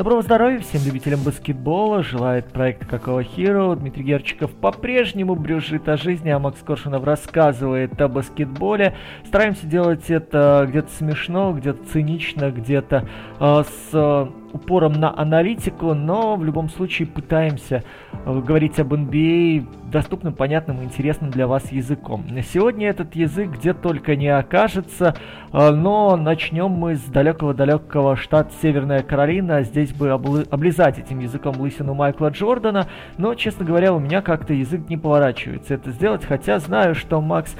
Доброго здоровья всем любителям баскетбола, желает проект Какого Hero. Дмитрий Герчиков по-прежнему брюжит о жизни, а Макс Коршунов рассказывает о баскетболе. Стараемся делать это где-то смешно, где-то цинично, где-то э, с э, упором на аналитику, но в любом случае пытаемся э, говорить об NBA а доступным, понятным и интересным для вас языком. Сегодня этот язык где только не окажется, э, но начнем мы с далекого-далекого штата Северная Каролина. Здесь бы облизать этим языком лысину Майкла Джордана, но, честно говоря, у меня как-то язык не поворачивается это сделать, хотя знаю, что Макс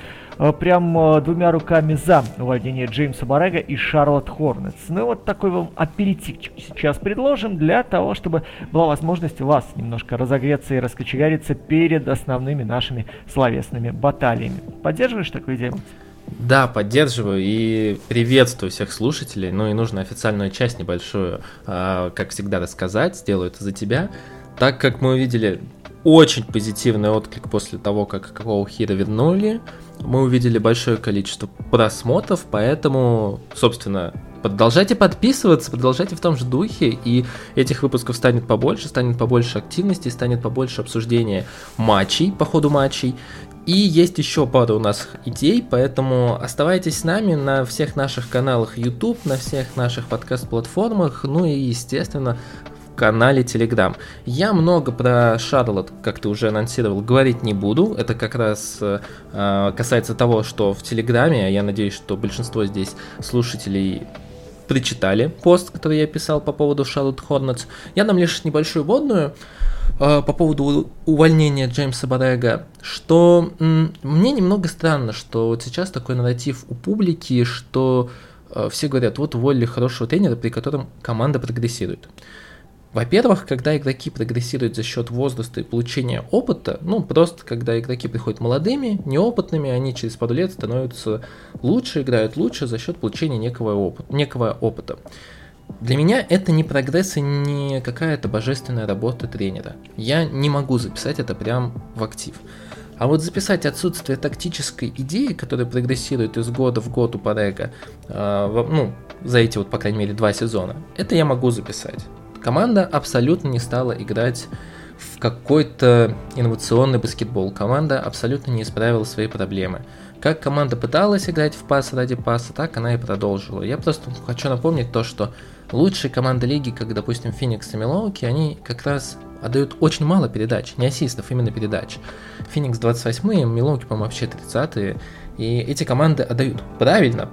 прям э, двумя руками за увольнение Джеймса Барега и Шарлотт Хорнетс. Ну вот такой вам аперитивчик сейчас предложим для того, чтобы была возможность вас немножко разогреться и раскочегариться перед основными нашими словесными баталиями. Поддерживаешь такую идею? Да, поддерживаю и приветствую всех слушателей. Ну и нужно официальную часть небольшую, э, как всегда, рассказать. Сделаю это за тебя. Так как мы увидели очень позитивный отклик после того, как какого хира вернули, мы увидели большое количество просмотров, поэтому, собственно, продолжайте подписываться, продолжайте в том же духе, и этих выпусков станет побольше, станет побольше активности, станет побольше обсуждения матчей, по ходу матчей. И есть еще пару у нас идей, поэтому оставайтесь с нами на всех наших каналах YouTube, на всех наших подкаст-платформах, ну и, естественно, канале Telegram. Я много про Шарлот, как ты уже анонсировал, говорить не буду. Это как раз э, касается того, что в Телеграме, а я надеюсь, что большинство здесь слушателей прочитали пост, который я писал по поводу Шарлот Хорнетс. Я дам лишь небольшую водную э, по поводу увольнения Джеймса Барега, что м, мне немного странно, что вот сейчас такой нарратив у публики, что э, все говорят, вот уволили хорошего тренера, при котором команда прогрессирует. Во-первых, когда игроки прогрессируют за счет возраста и получения опыта, ну, просто когда игроки приходят молодыми, неопытными, они через пару лет становятся лучше, играют лучше за счет получения некого, опыта, некого опыта. Для меня это не прогресс и не какая-то божественная работа тренера. Я не могу записать это прям в актив. А вот записать отсутствие тактической идеи, которая прогрессирует из года в год у Парега, э, ну, за эти вот, по крайней мере, два сезона, это я могу записать. Команда абсолютно не стала играть в какой-то инновационный баскетбол. Команда абсолютно не исправила свои проблемы. Как команда пыталась играть в пас ради паса, так она и продолжила. Я просто хочу напомнить то, что лучшие команды лиги, как, допустим, Феникс и Милоуки, они как раз отдают очень мало передач, не ассистов, именно передач. Феникс 28-е, Милоуки, по-моему, вообще 30-е. И эти команды отдают правильно,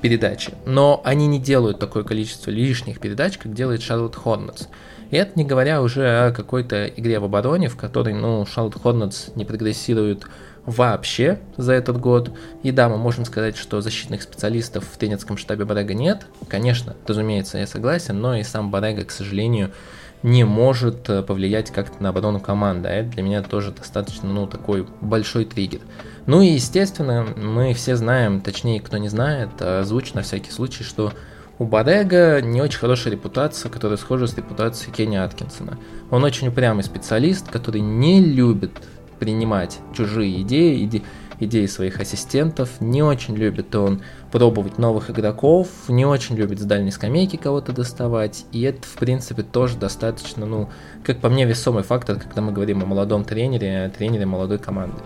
передачи, но они не делают такое количество лишних передач, как делает Шарлотт Хорнетс. И это не говоря уже о какой-то игре в обороне, в которой, ну, Шарлотт Хорнетс не прогрессирует вообще за этот год. И да, мы можем сказать, что защитных специалистов в тренерском штабе Барега нет. Конечно, разумеется, я согласен, но и сам Барега, к сожалению, не может э, повлиять как-то на оборону команды. А это для меня тоже достаточно, ну, такой большой триггер. Ну и, естественно, мы все знаем, точнее, кто не знает, озвучу на всякий случай, что у Барега не очень хорошая репутация, которая схожа с репутацией Кенни Аткинсона. Он очень упрямый специалист, который не любит принимать чужие идеи, иде идеи своих ассистентов, не очень любит он пробовать новых игроков, не очень любит с дальней скамейки кого-то доставать, и это, в принципе, тоже достаточно, ну, как по мне, весомый фактор, когда мы говорим о молодом тренере, тренере молодой команды.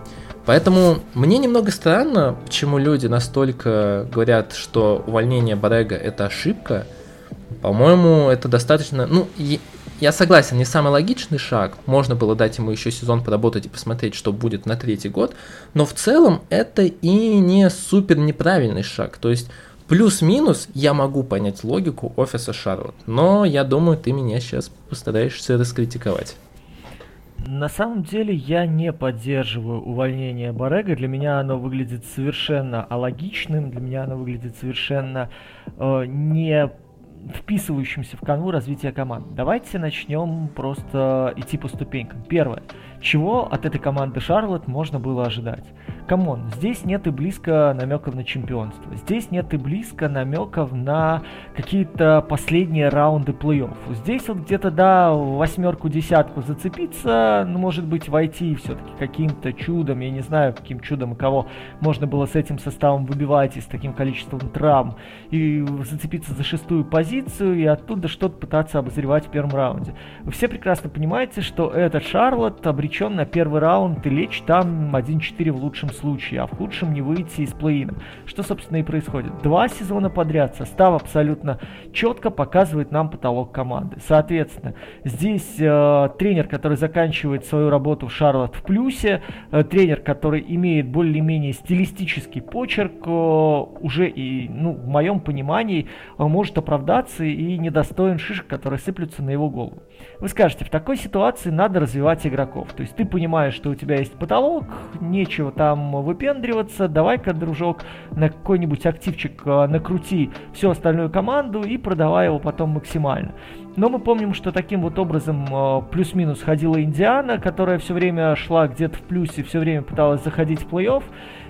Поэтому мне немного странно, почему люди настолько говорят, что увольнение Барега это ошибка. По-моему, это достаточно... Ну, я согласен, не самый логичный шаг. Можно было дать ему еще сезон поработать и посмотреть, что будет на третий год. Но в целом это и не супер неправильный шаг. То есть плюс-минус я могу понять логику офиса Шарлот. Но я думаю, ты меня сейчас постараешься раскритиковать. На самом деле я не поддерживаю увольнение Боррего. Для меня оно выглядит совершенно алогичным, для меня оно выглядит совершенно э, не вписывающимся в канву развития команд. Давайте начнем просто идти по ступенькам. Первое. Чего от этой команды Шарлотт можно было ожидать? Come on, здесь нет и близко намеков на чемпионство. Здесь нет и близко намеков на какие-то последние раунды плей-офф. Здесь вот где-то, да, восьмерку-десятку зацепиться, ну, может быть, войти все-таки каким-то чудом, я не знаю, каким чудом и кого можно было с этим составом выбивать и с таким количеством травм, и зацепиться за шестую позицию, и оттуда что-то пытаться обозревать в первом раунде. Вы все прекрасно понимаете, что этот Шарлот обречен на первый раунд и лечь там 1-4 в лучшем случае, а в худшем не выйти из плей Что, собственно, и происходит. Два сезона подряд состав абсолютно четко показывает нам потолок команды. Соответственно, здесь э, тренер, который заканчивает свою работу в Шарлот в плюсе, э, тренер, который имеет более-менее стилистический почерк, э, уже и, ну, в моем понимании, э, может оправдаться и недостоин шишек, которые сыплются на его голову. Вы скажете, в такой ситуации надо развивать игроков. То есть ты понимаешь, что у тебя есть потолок, нечего там выпендриваться, давай-ка, дружок, на какой-нибудь активчик э, накрути всю остальную команду и продавай его потом максимально. Но мы помним, что таким вот образом э, плюс-минус ходила Индиана, которая все время шла где-то в плюсе, все время пыталась заходить в плей-офф.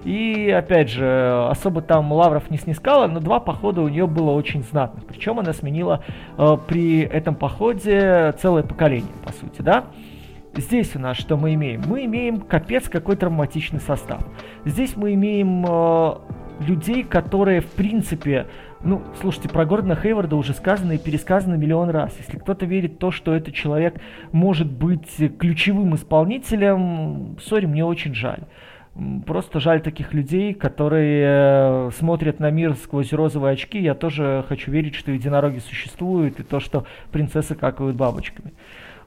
И, опять же, особо там лавров не снискала, но два похода у нее было очень знатных. Причем она сменила э, при этом походе целое поколение, по сути, да. Здесь у нас что мы имеем? Мы имеем капец какой травматичный состав. Здесь мы имеем э, людей, которые, в принципе, ну, слушайте, про Гордона Хейварда уже сказано и пересказано миллион раз. Если кто-то верит в то, что этот человек может быть ключевым исполнителем, сори, мне очень жаль. Просто жаль таких людей, которые э, смотрят на мир сквозь розовые очки. Я тоже хочу верить, что единороги существуют, и то, что принцессы какают бабочками.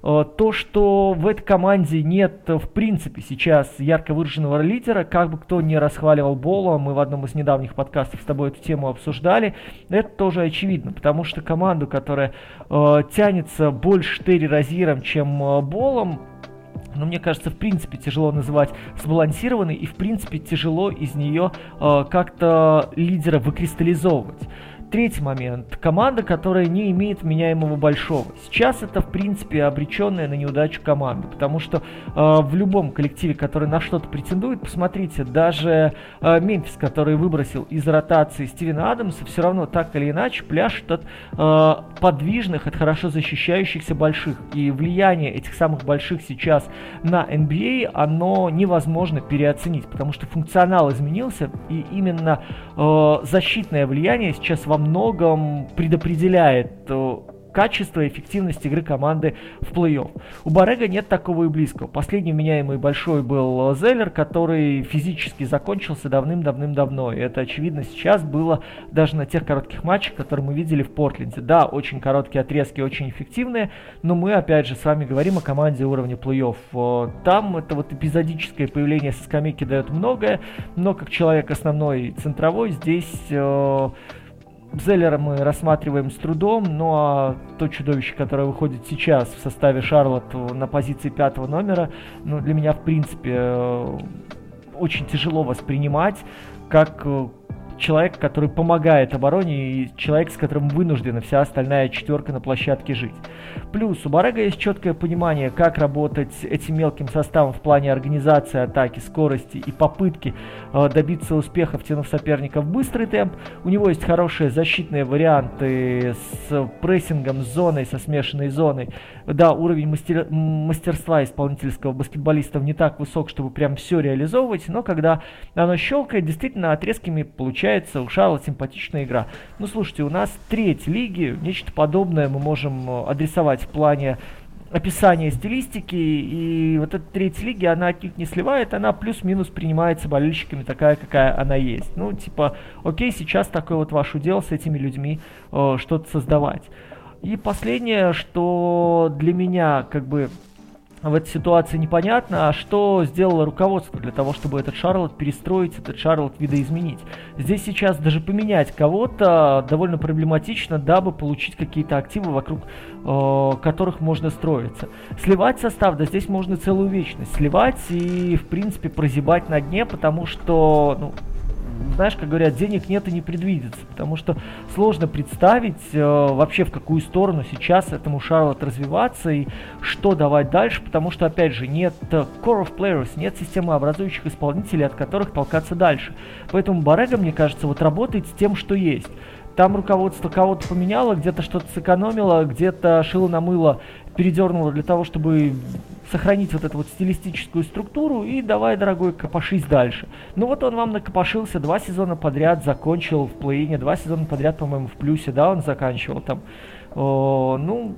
Э, то, что в этой команде нет, в принципе, сейчас ярко выраженного лидера, как бы кто ни расхваливал Бола, мы в одном из недавних подкастов с тобой эту тему обсуждали, это тоже очевидно, потому что команду, которая э, тянется больше терроризиром, чем э, Болом, но мне кажется, в принципе, тяжело называть сбалансированной, и, в принципе, тяжело из нее э, как-то лидера выкристаллизовывать. Третий момент. Команда, которая не имеет меняемого большого. Сейчас это, в принципе, обреченная на неудачу команда, потому что э, в любом коллективе, который на что-то претендует, посмотрите, даже э, Мемфис, который выбросил из ротации Стивена Адамса, все равно так или иначе пляшет от э, подвижных, от хорошо защищающихся больших. И влияние этих самых больших сейчас на NBA, оно невозможно переоценить, потому что функционал изменился, и именно э, защитное влияние сейчас во многом предопределяет э, качество и эффективность игры команды в плей-офф. У Барега нет такого и близкого. Последний меняемый большой был Зеллер, который физически закончился давным-давным-давно. И это, очевидно, сейчас было даже на тех коротких матчах, которые мы видели в Портленде. Да, очень короткие отрезки, очень эффективные, но мы, опять же, с вами говорим о команде уровня плей-офф. Там это вот эпизодическое появление со скамейки дает многое, но как человек основной центровой здесь э, Зеллера мы рассматриваем с трудом, а то чудовище, которое выходит сейчас в составе Шарлотт на позиции пятого номера, ну, для меня, в принципе, э, очень тяжело воспринимать как э, человек, который помогает обороне, и человек, с которым вынуждена вся остальная четверка на площадке жить. Плюс у Барега есть четкое понимание, как работать этим мелким составом в плане организации атаки, скорости и попытки э, добиться успеха, втянув соперника в быстрый темп. У него есть хорошие защитные варианты с прессингом, с зоной, со смешанной зоной. Да, уровень мастер... мастерства исполнительского баскетболиста не так высок, чтобы прям все реализовывать, но когда оно щелкает, действительно отрезками получается получается у Шарла симпатичная игра. Ну, слушайте, у нас треть лиги, нечто подобное мы можем э, адресовать в плане описания стилистики, и вот эта третья лиги, она от них не сливает, она плюс-минус принимается болельщиками такая, какая она есть. Ну, типа, окей, сейчас такое вот ваше дело с этими людьми э, что-то создавать. И последнее, что для меня как бы в этой ситуации непонятно, а что сделало руководство для того, чтобы этот Шарлот перестроить, этот Шарлот видоизменить. Здесь сейчас даже поменять кого-то довольно проблематично, дабы получить какие-то активы, вокруг э, которых можно строиться. Сливать состав, да здесь можно целую вечность сливать и, в принципе, прозябать на дне, потому что, ну, знаешь, как говорят, денег нет и не предвидится, потому что сложно представить э, вообще в какую сторону сейчас этому Шарлот развиваться и что давать дальше, потому что, опять же, нет core of players, нет системы образующих исполнителей, от которых толкаться дальше. Поэтому Барега, мне кажется, вот работает с тем, что есть. Там руководство кого-то поменяло, где-то что-то сэкономило, где-то шило на мыло передернуло для того, чтобы сохранить вот эту вот стилистическую структуру и давай, дорогой, копошись дальше. Ну вот он вам накопошился два сезона подряд, закончил в плей два сезона подряд, по-моему, в плюсе, да, он заканчивал там. О, ну,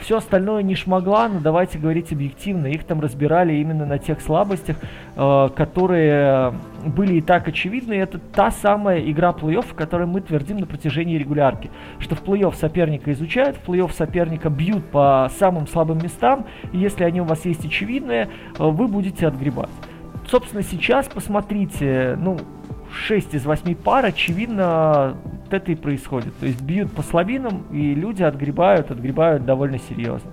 все остальное не шмогла, но давайте говорить объективно. Их там разбирали именно на тех слабостях, э, которые были и так очевидны. И это та самая игра плей-офф, которой мы твердим на протяжении регулярки. Что в плей-офф соперника изучают, в плей-офф соперника бьют по самым слабым местам. И если они у вас есть очевидные, э, вы будете отгребать. Собственно, сейчас посмотрите, ну, 6 из 8 пар, очевидно, вот это и происходит. То есть бьют по слабинам, и люди отгребают, отгребают довольно серьезно.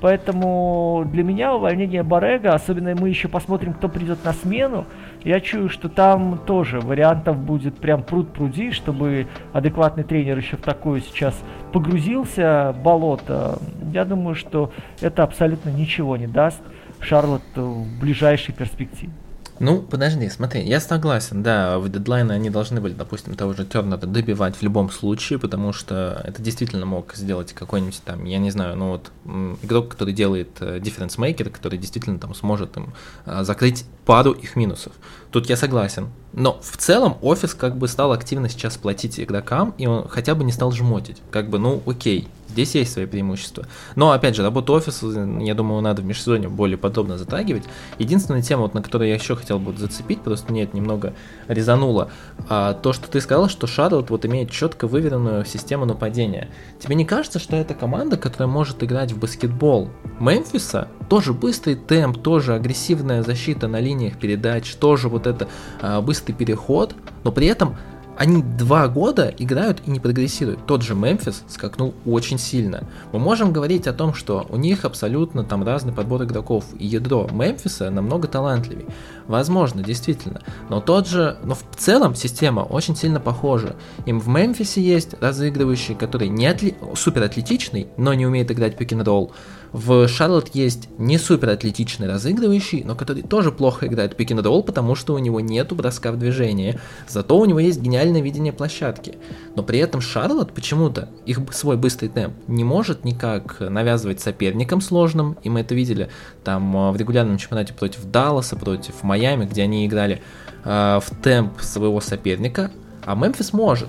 Поэтому для меня увольнение Барега, особенно мы еще посмотрим, кто придет на смену, я чую, что там тоже вариантов будет прям пруд пруди, чтобы адекватный тренер еще в такое сейчас погрузился болото. Я думаю, что это абсолютно ничего не даст Шарлот в ближайшей перспективе. Ну, подожди, смотри, я согласен, да, в дедлайны они должны были, допустим, того же Тернера добивать в любом случае, потому что это действительно мог сделать какой-нибудь там, я не знаю, ну вот игрок, который делает дифференс-мейкер, который действительно там сможет им а, закрыть пару их минусов. Тут я согласен. Но в целом офис как бы стал активно сейчас платить игрокам, и он хотя бы не стал жмотить. Как бы, ну окей, Здесь есть свои преимущества. Но, опять же, работу офиса, я думаю, надо в межсезонье более подробно затрагивать. Единственная тема, вот, на которую я еще хотел бы зацепить, просто мне это немного резануло, а, то, что ты сказал, что Шарлот вот имеет четко выверенную систему нападения. Тебе не кажется, что это команда, которая может играть в баскетбол? Мемфиса тоже быстрый темп, тоже агрессивная защита на линиях передач, тоже вот это а, быстрый переход, но при этом они два года играют и не прогрессируют. Тот же Мемфис скакнул очень сильно. Мы можем говорить о том, что у них абсолютно там разный подбор игроков, и ядро Мемфиса намного талантливее. Возможно, действительно. Но тот же, но в целом система очень сильно похожа. Им в Мемфисе есть разыгрывающий, который не отли... супер атлетичный, но не умеет играть пик-н-ролл. В Шарлот есть не супер атлетичный разыгрывающий, но который тоже плохо играет пик н ролл, потому что у него нету броска в движение. Зато у него есть гениальное видение площадки. Но при этом Шарлот почему-то их свой быстрый темп не может никак навязывать соперникам сложным, и мы это видели там э, в регулярном чемпионате против Далласа, против Майами, где они играли э, в темп своего соперника, а Мемфис может.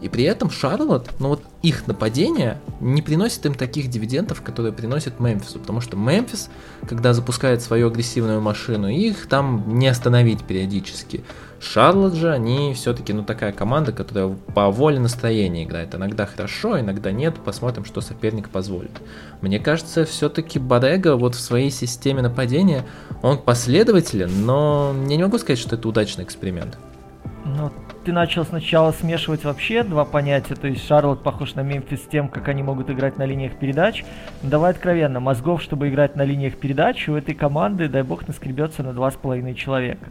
И при этом Шарлот, ну вот их нападение не приносит им таких дивидендов, которые приносит Мемфису, потому что Мемфис, когда запускает свою агрессивную машину, их там не остановить периодически. Шарлот же, они все-таки, ну, такая команда, которая по воле настроения играет. Иногда хорошо, иногда нет. Посмотрим, что соперник позволит. Мне кажется, все-таки Барега вот в своей системе нападения, он последователен, но я не могу сказать, что это удачный эксперимент. Ну, ты начал сначала смешивать вообще два понятия, то есть Шарлот похож на Мемфис тем, как они могут играть на линиях передач. Но давай откровенно, мозгов, чтобы играть на линиях передач, у этой команды, дай бог, наскребется на два с половиной человека.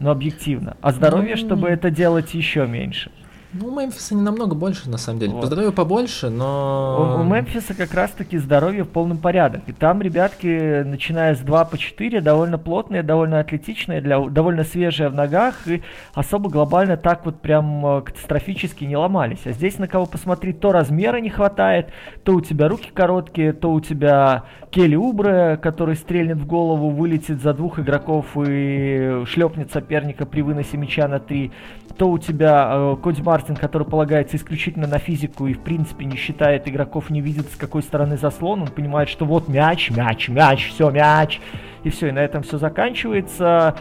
Но объективно. А здоровье, ну, чтобы это делать еще меньше. Ну, у Мемфиса не намного больше, на самом деле. Вот. По здоровью побольше, но... У, у Мемфиса как раз-таки здоровье в полном порядке. И там ребятки, начиная с 2 по 4, довольно плотные, довольно атлетичные, для, довольно свежие в ногах, и особо глобально так вот прям э, катастрофически не ломались. А здесь на кого посмотреть, то размера не хватает, то у тебя руки короткие, то у тебя Келли Убре, который стрельнет в голову, вылетит за двух игроков и шлепнет соперника при выносе мяча на 3, то у тебя э, Коди Мартин, который полагается исключительно на физику и в принципе не считает игроков, не видит с какой стороны заслон, он понимает, что вот мяч, мяч, мяч, все, мяч, и все, и на этом все заканчивается.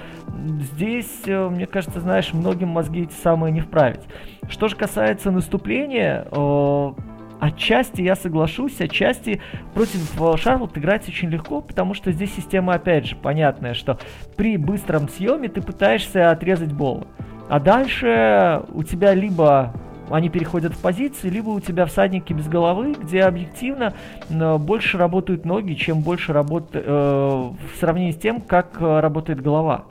Здесь, э, мне кажется, знаешь, многим мозги эти самые не вправить. Что же касается наступления, э, Отчасти я соглашусь, отчасти против Шарлот играть очень легко, потому что здесь система, опять же, понятная, что при быстром съеме ты пытаешься отрезать бол. А дальше у тебя либо они переходят в позиции, либо у тебя всадники без головы, где объективно э, больше работают ноги, чем больше работает э, в сравнении с тем, как э, работает голова.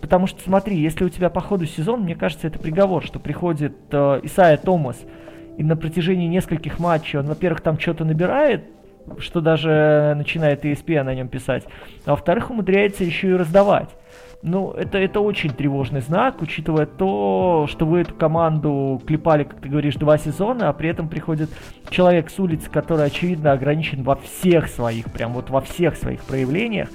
Потому что смотри, если у тебя по ходу сезона, мне кажется, это приговор, что приходит э, Исайя Томас, и на протяжении нескольких матчей он, во-первых, там что-то набирает, что даже начинает ESPN на нем писать, а во-вторых, умудряется еще и раздавать. ну, это, это очень тревожный знак, учитывая то, что вы эту команду клепали, как ты говоришь, два сезона, а при этом приходит человек с улицы, который, очевидно, ограничен во всех своих, прям вот во всех своих проявлениях,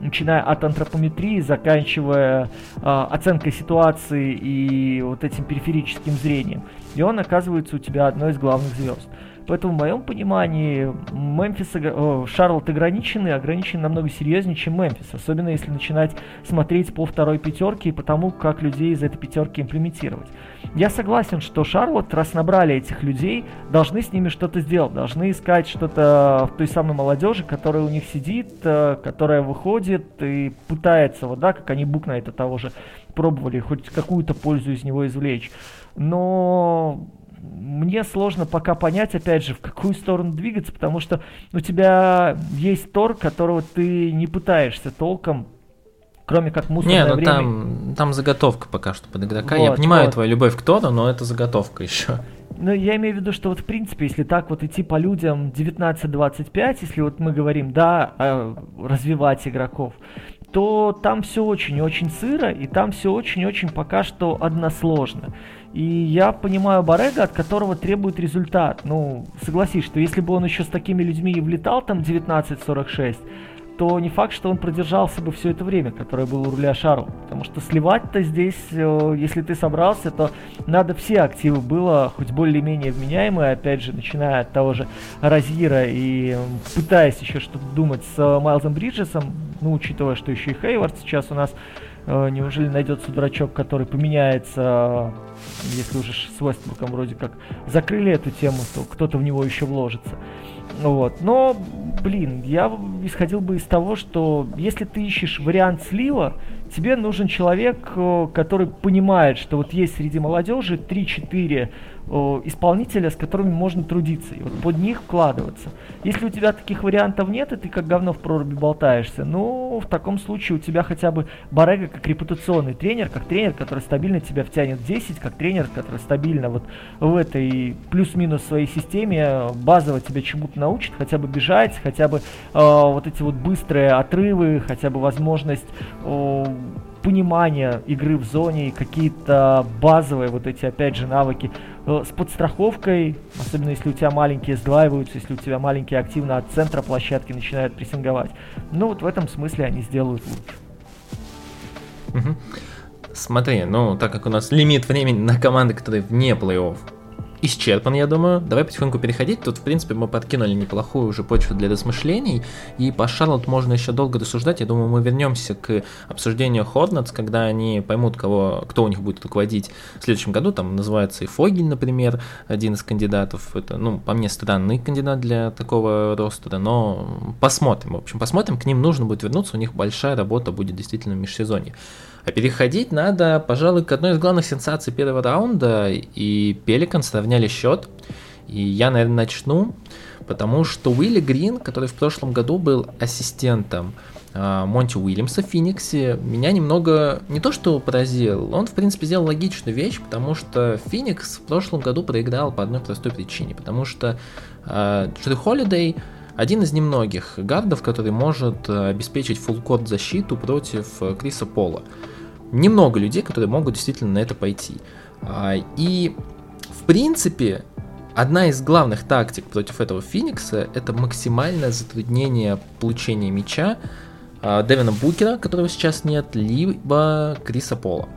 начиная от антропометрии, заканчивая э, оценкой ситуации и вот этим периферическим зрением. И он оказывается у тебя одной из главных звезд. Поэтому в моем понимании Мемфис, о, Шарлот ограничены, ограничены намного серьезнее, чем Мемфис. Особенно если начинать смотреть по второй пятерке и по тому, как людей из этой пятерки имплементировать. Я согласен, что Шарлот, раз набрали этих людей, должны с ними что-то сделать, должны искать что-то в той самой молодежи, которая у них сидит, э, которая выходит и пытается, вот да, как они Букна это того же пробовали, хоть какую-то пользу из него извлечь. Но мне сложно пока понять, опять же, в какую сторону двигаться, потому что у тебя есть Тор, которого ты не пытаешься толком кроме как мусорное Не, ну время. там, там заготовка пока что под игрока. Вот, Я понимаю вот. твою любовь к Тору, но это заготовка еще. Ну, я имею в виду, что вот в принципе, если так вот идти по людям 19-25, если вот мы говорим, да, развивать игроков, то там все очень-очень сыро, и там все очень-очень пока что односложно. И я понимаю Барега, от которого требует результат. Ну, согласись, что если бы он еще с такими людьми и влетал там 19-46, то не факт, что он продержался бы все это время, которое было у руля Шару. Потому что сливать-то здесь, э, если ты собрался, то надо все активы было хоть более-менее вменяемые, опять же, начиная от того же Розира и пытаясь еще что-то думать с э, Майлзом Бриджесом, ну, учитывая, что еще и Хейвард сейчас у нас Э, неужели найдется дурачок, который поменяется, если уже с Вестбруком вроде как закрыли эту тему, то кто-то в него еще вложится. Вот. Но, блин, я исходил бы из того, что если ты ищешь вариант слива, тебе нужен человек, э, который понимает, что вот есть среди молодежи 3-4 исполнителя, с которыми можно трудиться, и вот под них вкладываться. Если у тебя таких вариантов нет, и ты как говно в проруби болтаешься, ну, в таком случае у тебя хотя бы Барега как репутационный тренер, как тренер, который стабильно тебя втянет в 10, как тренер, который стабильно вот в этой плюс-минус своей системе базово тебя чему-то научит, хотя бы бежать, хотя бы э, вот эти вот быстрые отрывы, хотя бы возможность э, понимание игры в зоне и какие-то базовые вот эти, опять же, навыки э, с подстраховкой, особенно если у тебя маленькие сдваиваются, если у тебя маленькие активно от центра площадки начинают прессинговать. Ну вот в этом смысле они сделают лучше. Смотри, ну так как у нас лимит времени на команды, которые вне плей-офф, исчерпан, я думаю. Давай потихоньку переходить. Тут, в принципе, мы подкинули неплохую уже почву для размышлений. И по Шарлот можно еще долго рассуждать. Я думаю, мы вернемся к обсуждению Хорнетс, когда они поймут, кого, кто у них будет руководить в следующем году. Там называется и Фогель, например, один из кандидатов. Это, ну, по мне, странный кандидат для такого роста, но посмотрим. В общем, посмотрим. К ним нужно будет вернуться. У них большая работа будет действительно в межсезонье. А переходить надо, пожалуй, к одной из главных сенсаций первого раунда, и Пеликан сравняли счет. И я, наверное, начну, потому что Уилли Грин, который в прошлом году был ассистентом а, Монти Уильямса в Фениксе, меня немного не то что поразил, он в принципе сделал логичную вещь, потому что Феникс в прошлом году проиграл по одной простой причине, потому что э, Холидей один из немногих гардов, который может обеспечить фулкорт защиту против э, Криса Пола немного людей, которые могут действительно на это пойти. А, и, в принципе, одна из главных тактик против этого Феникса это максимальное затруднение получения мяча а, Дэвина Букера, которого сейчас нет, либо Криса Пола.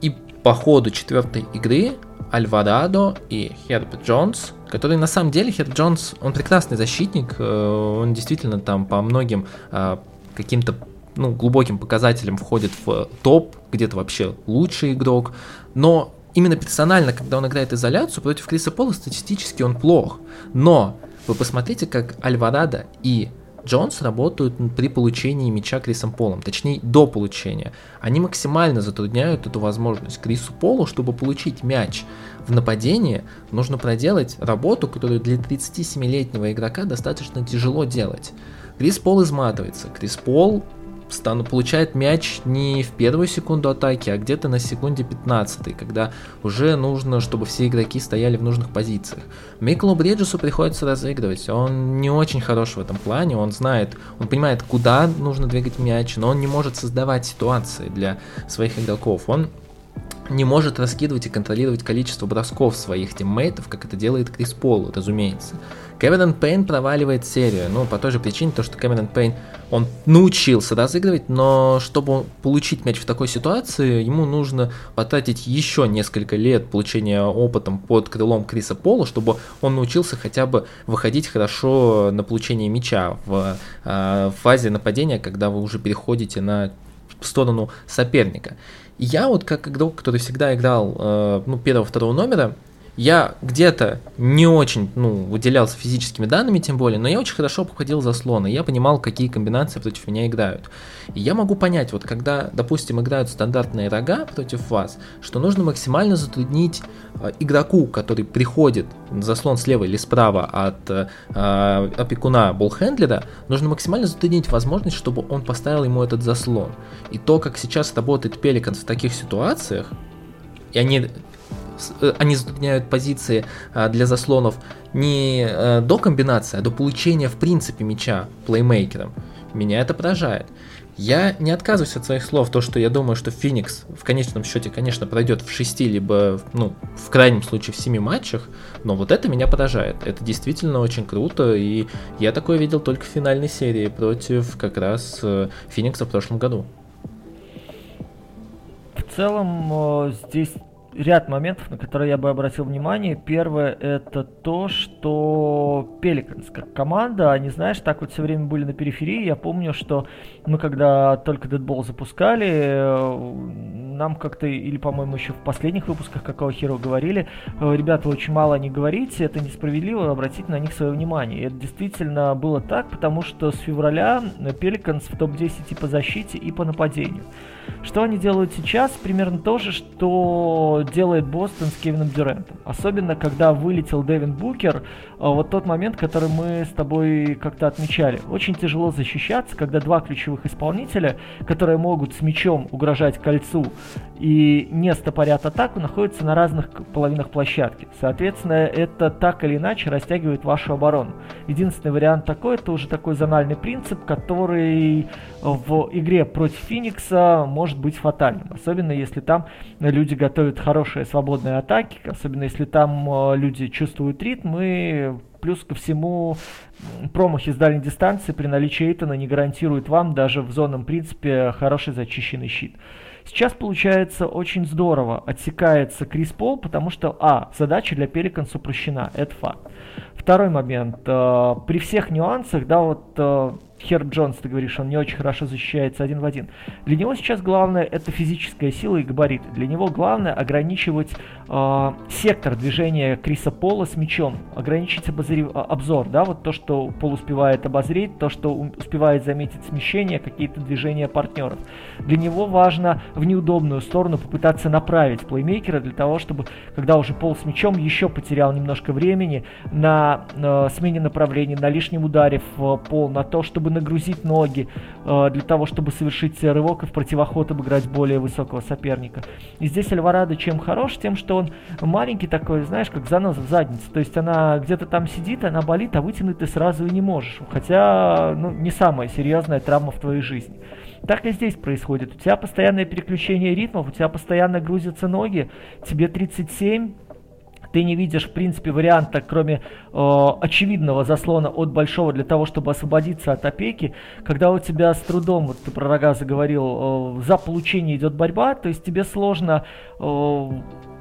И по ходу четвертой игры Альварадо и Херб Джонс, который на самом деле, Херб Джонс, он прекрасный защитник, э, он действительно там по многим а, каким-то ну, глубоким показателем входит в топ, где-то вообще лучший игрок, но именно персонально, когда он играет изоляцию, против Криса Пола статистически он плох. Но вы посмотрите, как Альварадо и Джонс работают при получении мяча Крисом Полом, точнее до получения. Они максимально затрудняют эту возможность Крису Полу, чтобы получить мяч в нападении, нужно проделать работу, которую для 37-летнего игрока достаточно тяжело делать. Крис Пол изматывается, Крис Пол стану, получает мяч не в первую секунду атаки, а где-то на секунде 15, когда уже нужно, чтобы все игроки стояли в нужных позициях. Миклу Бриджесу приходится разыгрывать, он не очень хорош в этом плане, он знает, он понимает, куда нужно двигать мяч, но он не может создавать ситуации для своих игроков. Он не может раскидывать и контролировать количество бросков своих тиммейтов, как это делает Крис Пол, разумеется. Кэмерон Пейн проваливает серию, ну, по той же причине, то, что Кэмерон Пейн, он научился разыгрывать, но чтобы получить мяч в такой ситуации, ему нужно потратить еще несколько лет получения опытом под крылом Криса Пола, чтобы он научился хотя бы выходить хорошо на получение мяча в э, фазе нападения, когда вы уже переходите на сторону соперника. Я вот как игрок, который всегда играл э, ну, первого-второго номера, я где-то не очень, ну, выделялся физическими данными, тем более, но я очень хорошо обходил заслоны, я понимал, какие комбинации против меня играют. И я могу понять, вот когда, допустим, играют стандартные рога против вас, что нужно максимально затруднить э, игроку, который приходит заслон слева или справа от э, опекуна болхендлера, нужно максимально затруднить возможность, чтобы он поставил ему этот заслон. И то, как сейчас работает Пеликанс в таких ситуациях, и они Э, они затрудняют позиции а, для заслонов не э, до комбинации, а до получения в принципе мяча плеймейкером. Меня это поражает. Я не отказываюсь от своих слов, то, что я думаю, что Феникс в конечном счете, конечно, пройдет в 6, либо, ну, в крайнем случае, в 7 матчах, но вот это меня поражает. Это действительно очень круто, и я такое видел только в финальной серии против как раз э, Феникса в прошлом году. В целом, здесь ряд моментов, на которые я бы обратил внимание. Первое это то, что Пеликанс как команда, они, знаешь, так вот все время были на периферии. Я помню, что мы когда только Deadball запускали, э, нам как-то, или, по-моему, еще в последних выпусках Какого Hero говорили, «Э, ребята, очень мало не говорите, это несправедливо, обратите на них свое внимание. И это действительно было так, потому что с февраля Пеликанс в топ-10 и по защите, и по нападению. Что они делают сейчас? Примерно то же, что делает Бостон с Кевином Дюрентом. Особенно, когда вылетел Дэвин Букер, а, вот тот момент, который мы с тобой как-то отмечали. Очень тяжело защищаться, когда два ключевых исполнителя, которые могут с мячом угрожать кольцу и не стопорят атаку, находятся на разных половинах площадки. Соответственно, это так или иначе растягивает вашу оборону. Единственный вариант такой, это уже такой зональный принцип, который в игре против Феникса может быть фатальным. Особенно если там люди готовят хорошие свободные атаки, особенно если там э, люди чувствуют ритм и Плюс ко всему, промахи с дальней дистанции при наличии Эйтона не гарантируют вам даже в зонном принципе хороший зачищенный щит. Сейчас получается очень здорово. Отсекается Крис Пол, потому что, а, задача для Пеликанс упрощена, это факт. Второй момент. Э, при всех нюансах, да, вот э, Херб Джонс, ты говоришь, он не очень хорошо защищается один в один. Для него сейчас главное это физическая сила и габарит. Для него главное ограничивать э, сектор движения Криса Пола с мячом, ограничить обозри... А, обзор, да, вот то, что Пол успевает обозреть, то, что успевает заметить смещение, какие-то движения партнеров. Для него важно в неудобную сторону попытаться направить плеймейкера для того, чтобы, когда уже Пол с мячом еще потерял немножко времени на э, смене направления, на лишнем ударе в Пол, на то, чтобы чтобы нагрузить ноги, э, для того, чтобы совершить рывок и в противоход обыграть более высокого соперника. И здесь Альварадо чем хорош? Тем, что он маленький такой, знаешь, как заноза в заднице. То есть она где-то там сидит, она болит, а вытянуть ты сразу и не можешь. Хотя, ну, не самая серьезная травма в твоей жизни. Так и здесь происходит. У тебя постоянное переключение ритмов, у тебя постоянно грузятся ноги, тебе 37, ты не видишь, в принципе, варианта, кроме э, очевидного заслона от большого для того, чтобы освободиться от опеки, когда у тебя с трудом, вот ты про рога заговорил, э, за получение идет борьба, то есть тебе сложно э,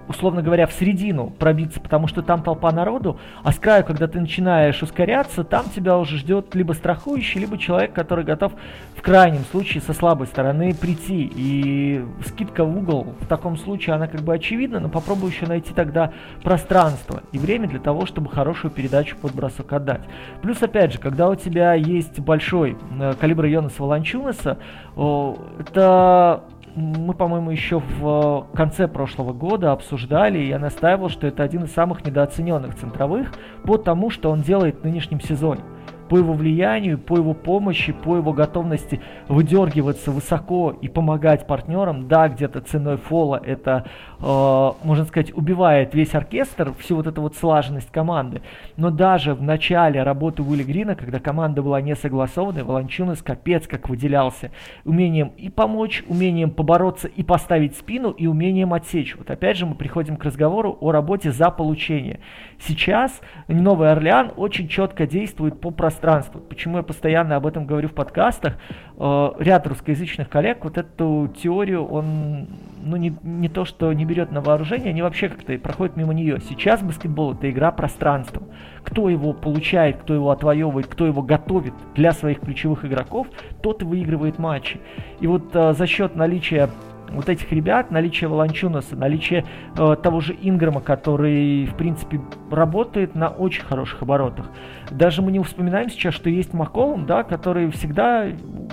условно говоря, в середину пробиться, потому что там толпа народу, а с краю, когда ты начинаешь ускоряться, там тебя уже ждет либо страхующий, либо человек, который готов в крайнем случае со слабой стороны прийти. И скидка в угол в таком случае, она как бы очевидна, но попробуй еще найти тогда пространство и время для того, чтобы хорошую передачу под бросок отдать. Плюс, опять же, когда у тебя есть большой э, калибр Йонаса Волончунаса, это мы, по-моему, еще в конце прошлого года обсуждали, и я настаивал, что это один из самых недооцененных центровых по тому, что он делает в нынешнем сезоне. по его влиянию, по его помощи, по его готовности выдергиваться высоко и помогать партнерам. Да, где-то ценой фола это, э, можно сказать, убивает весь оркестр, всю вот эту вот слаженность команды. Но даже в начале работы Уилли Грина, когда команда была не согласованной, Волончунас капец как выделялся умением и помочь, умением побороться и поставить спину, и умением отсечь. Вот опять же мы приходим к разговору о работе за получение. Сейчас Новый Орлеан очень четко действует по пространству. Почему я постоянно об этом говорю в подкастах? Э, ряд русскоязычных коллег вот эту теорию он ну, не, не то, что не берет на вооружение, они вообще как-то проходят мимо нее. Сейчас баскетбол это игра пространством. Кто его получает, кто его отвоевывает, кто его готовит для своих ключевых игроков, тот и выигрывает матчи. И вот э, за счет наличия вот этих ребят, наличие Волончунаса, наличие э, того же Инграма, который, в принципе, работает на очень хороших оборотах. Даже мы не вспоминаем сейчас, что есть Маколум, да, который всегда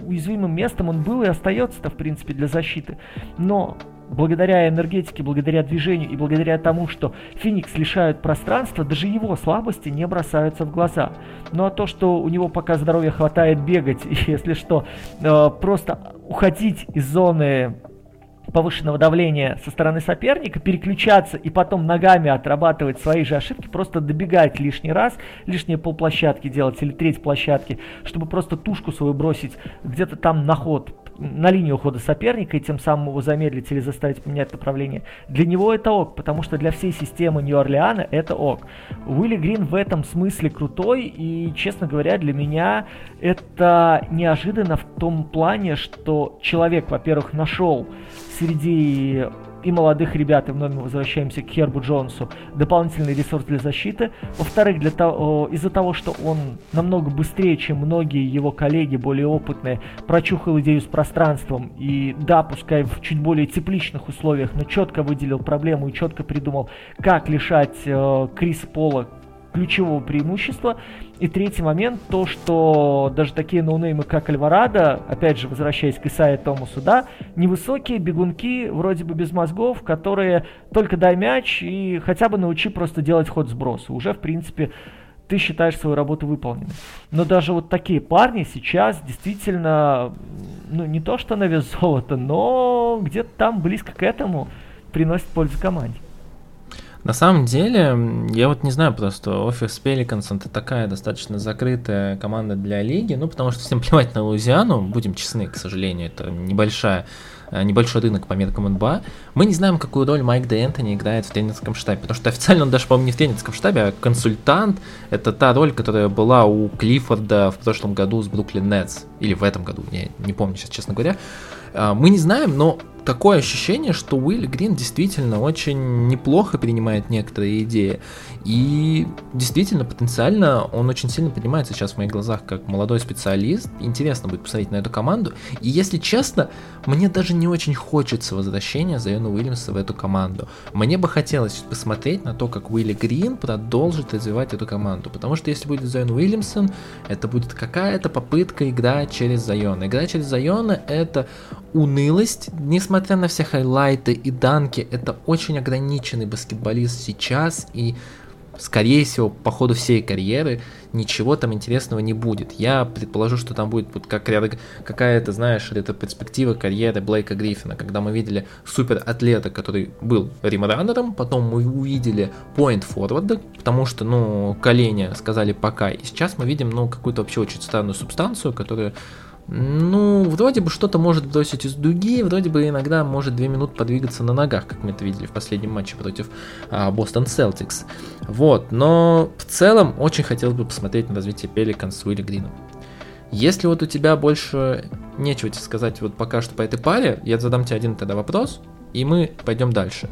уязвимым местом он был и остается-то, в принципе, для защиты. Но благодаря энергетике, благодаря движению и благодаря тому, что Феникс лишают пространства, даже его слабости не бросаются в глаза. Ну а то, что у него пока здоровья хватает бегать, если что, э, просто уходить из зоны повышенного давления со стороны соперника, переключаться и потом ногами отрабатывать свои же ошибки, просто добегать лишний раз, лишние полплощадки делать или треть площадки, чтобы просто тушку свою бросить где-то там на ход, на линию ухода соперника и тем самым его замедлить или заставить поменять направление. Для него это ок, потому что для всей системы Нью-Орлеана это ок. Уилли Грин в этом смысле крутой и, честно говоря, для меня это неожиданно в том плане, что человек, во-первых, нашел среди и молодых ребят, и вновь мы возвращаемся к Хербу Джонсу, дополнительный ресурс для защиты. Во-вторых, для того, из-за того, что он намного быстрее, чем многие его коллеги, более опытные, прочухал идею с пространством и, да, пускай в чуть более тепличных условиях, но четко выделил проблему и четко придумал, как лишать э, Криса Пола ключевого преимущества. И третий момент, то, что даже такие ноунеймы, как Альварадо, опять же, возвращаясь к Исайе Томасу, да, невысокие бегунки, вроде бы без мозгов, которые только дай мяч и хотя бы научи просто делать ход сброса. Уже, в принципе, ты считаешь свою работу выполненной. Но даже вот такие парни сейчас действительно, ну, не то что на вес золота, но где-то там близко к этому приносит пользу команде. На самом деле, я вот не знаю просто, Office Pelicans это такая достаточно закрытая команда для лиги, ну потому что всем плевать на Луизиану, будем честны, к сожалению, это небольшая э, небольшой рынок по меркам НБА. Мы не знаем, какую роль Майк Де играет в тренерском штабе, потому что официально он даже, по-моему, не в тренерском штабе, а консультант. Это та роль, которая была у Клиффорда в прошлом году с Бруклин Нетс, или в этом году, я не помню сейчас, честно говоря. А, мы не знаем, но такое ощущение, что Уилл Грин действительно очень неплохо принимает некоторые идеи. И действительно, потенциально он очень сильно поднимается сейчас в моих глазах как молодой специалист. Интересно будет посмотреть на эту команду. И если честно, мне даже не очень хочется возвращения Зайона Уильямса в эту команду. Мне бы хотелось посмотреть на то, как Уилли Грин продолжит развивать эту команду. Потому что если будет Зайон Уильямсон, это будет какая-то попытка играть через Зайона. Игра через Зайона это унылость, несмотря на все хайлайты и данки, это очень ограниченный баскетболист сейчас, и скорее всего, по ходу всей карьеры ничего там интересного не будет. Я предположу, что там будет вот как, какая-то, знаешь, это перспектива карьеры Блейка Гриффина, когда мы видели супер атлета, который был римранером, потом мы увидели point форварда, потому что, ну, колени сказали пока, и сейчас мы видим, ну, какую-то вообще очень странную субстанцию, которая ну, вроде бы что-то может бросить из дуги, вроде бы иногда может 2 минуты подвигаться на ногах, как мы это видели в последнем матче против Бостон Селтикс. Вот, но в целом очень хотелось бы посмотреть на развитие Пеликан с Уилли Грином. Если вот у тебя больше нечего тебе сказать вот пока что по этой паре, я задам тебе один тогда вопрос, и мы пойдем дальше.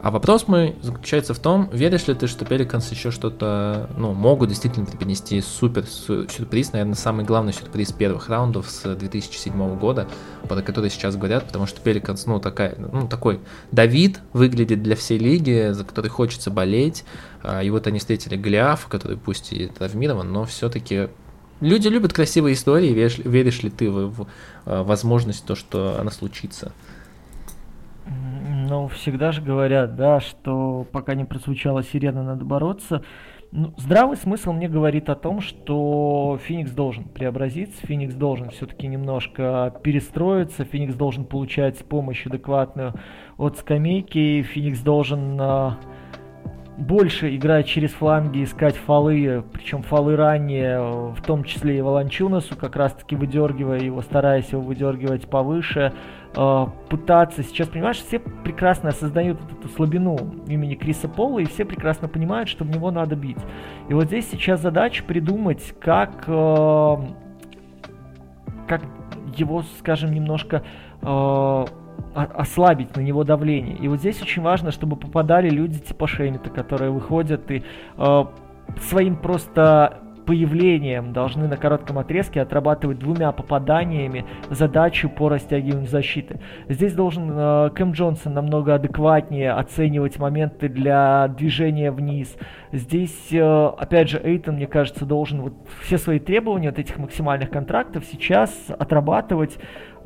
А вопрос мой заключается в том, веришь ли ты, что Pelicans еще что-то, ну, могут действительно преподнести супер сюрприз, наверное, самый главный сюрприз первых раундов с 2007 года, про который сейчас говорят, потому что Pelicans, ну, такая, ну, такой Давид выглядит для всей лиги, за который хочется болеть, а, и вот они встретили Голиаф, который пусть и травмирован, но все-таки Люди любят красивые истории, веришь, веришь ли ты в, в, в возможность то, что она случится? Ну, всегда же говорят, да, что пока не прозвучала сирена, надо бороться. Ну, здравый смысл мне говорит о том, что Феникс должен преобразиться, Феникс должен все-таки немножко перестроиться, Феникс должен получать помощь адекватную от скамейки, Феникс должен а, больше играть через фланги, искать фолы, причем фолы ранее, в том числе и Волончунасу, как раз-таки выдергивая его, стараясь его выдергивать повыше, э, пытаться. Сейчас, понимаешь, все прекрасно осознают эту слабину имени Криса Пола, и все прекрасно понимают, что в него надо бить. И вот здесь сейчас задача придумать, как, э, как его, скажем, немножко э, ослабить на него давление. И вот здесь очень важно, чтобы попадали люди типа Шемита, которые выходят и э, своим просто появлением должны на коротком отрезке отрабатывать двумя попаданиями задачу по растягиванию защиты. Здесь должен э, Кэм Джонсон намного адекватнее оценивать моменты для движения вниз. Здесь, э, опять же, Эйтон, мне кажется, должен вот все свои требования от этих максимальных контрактов сейчас отрабатывать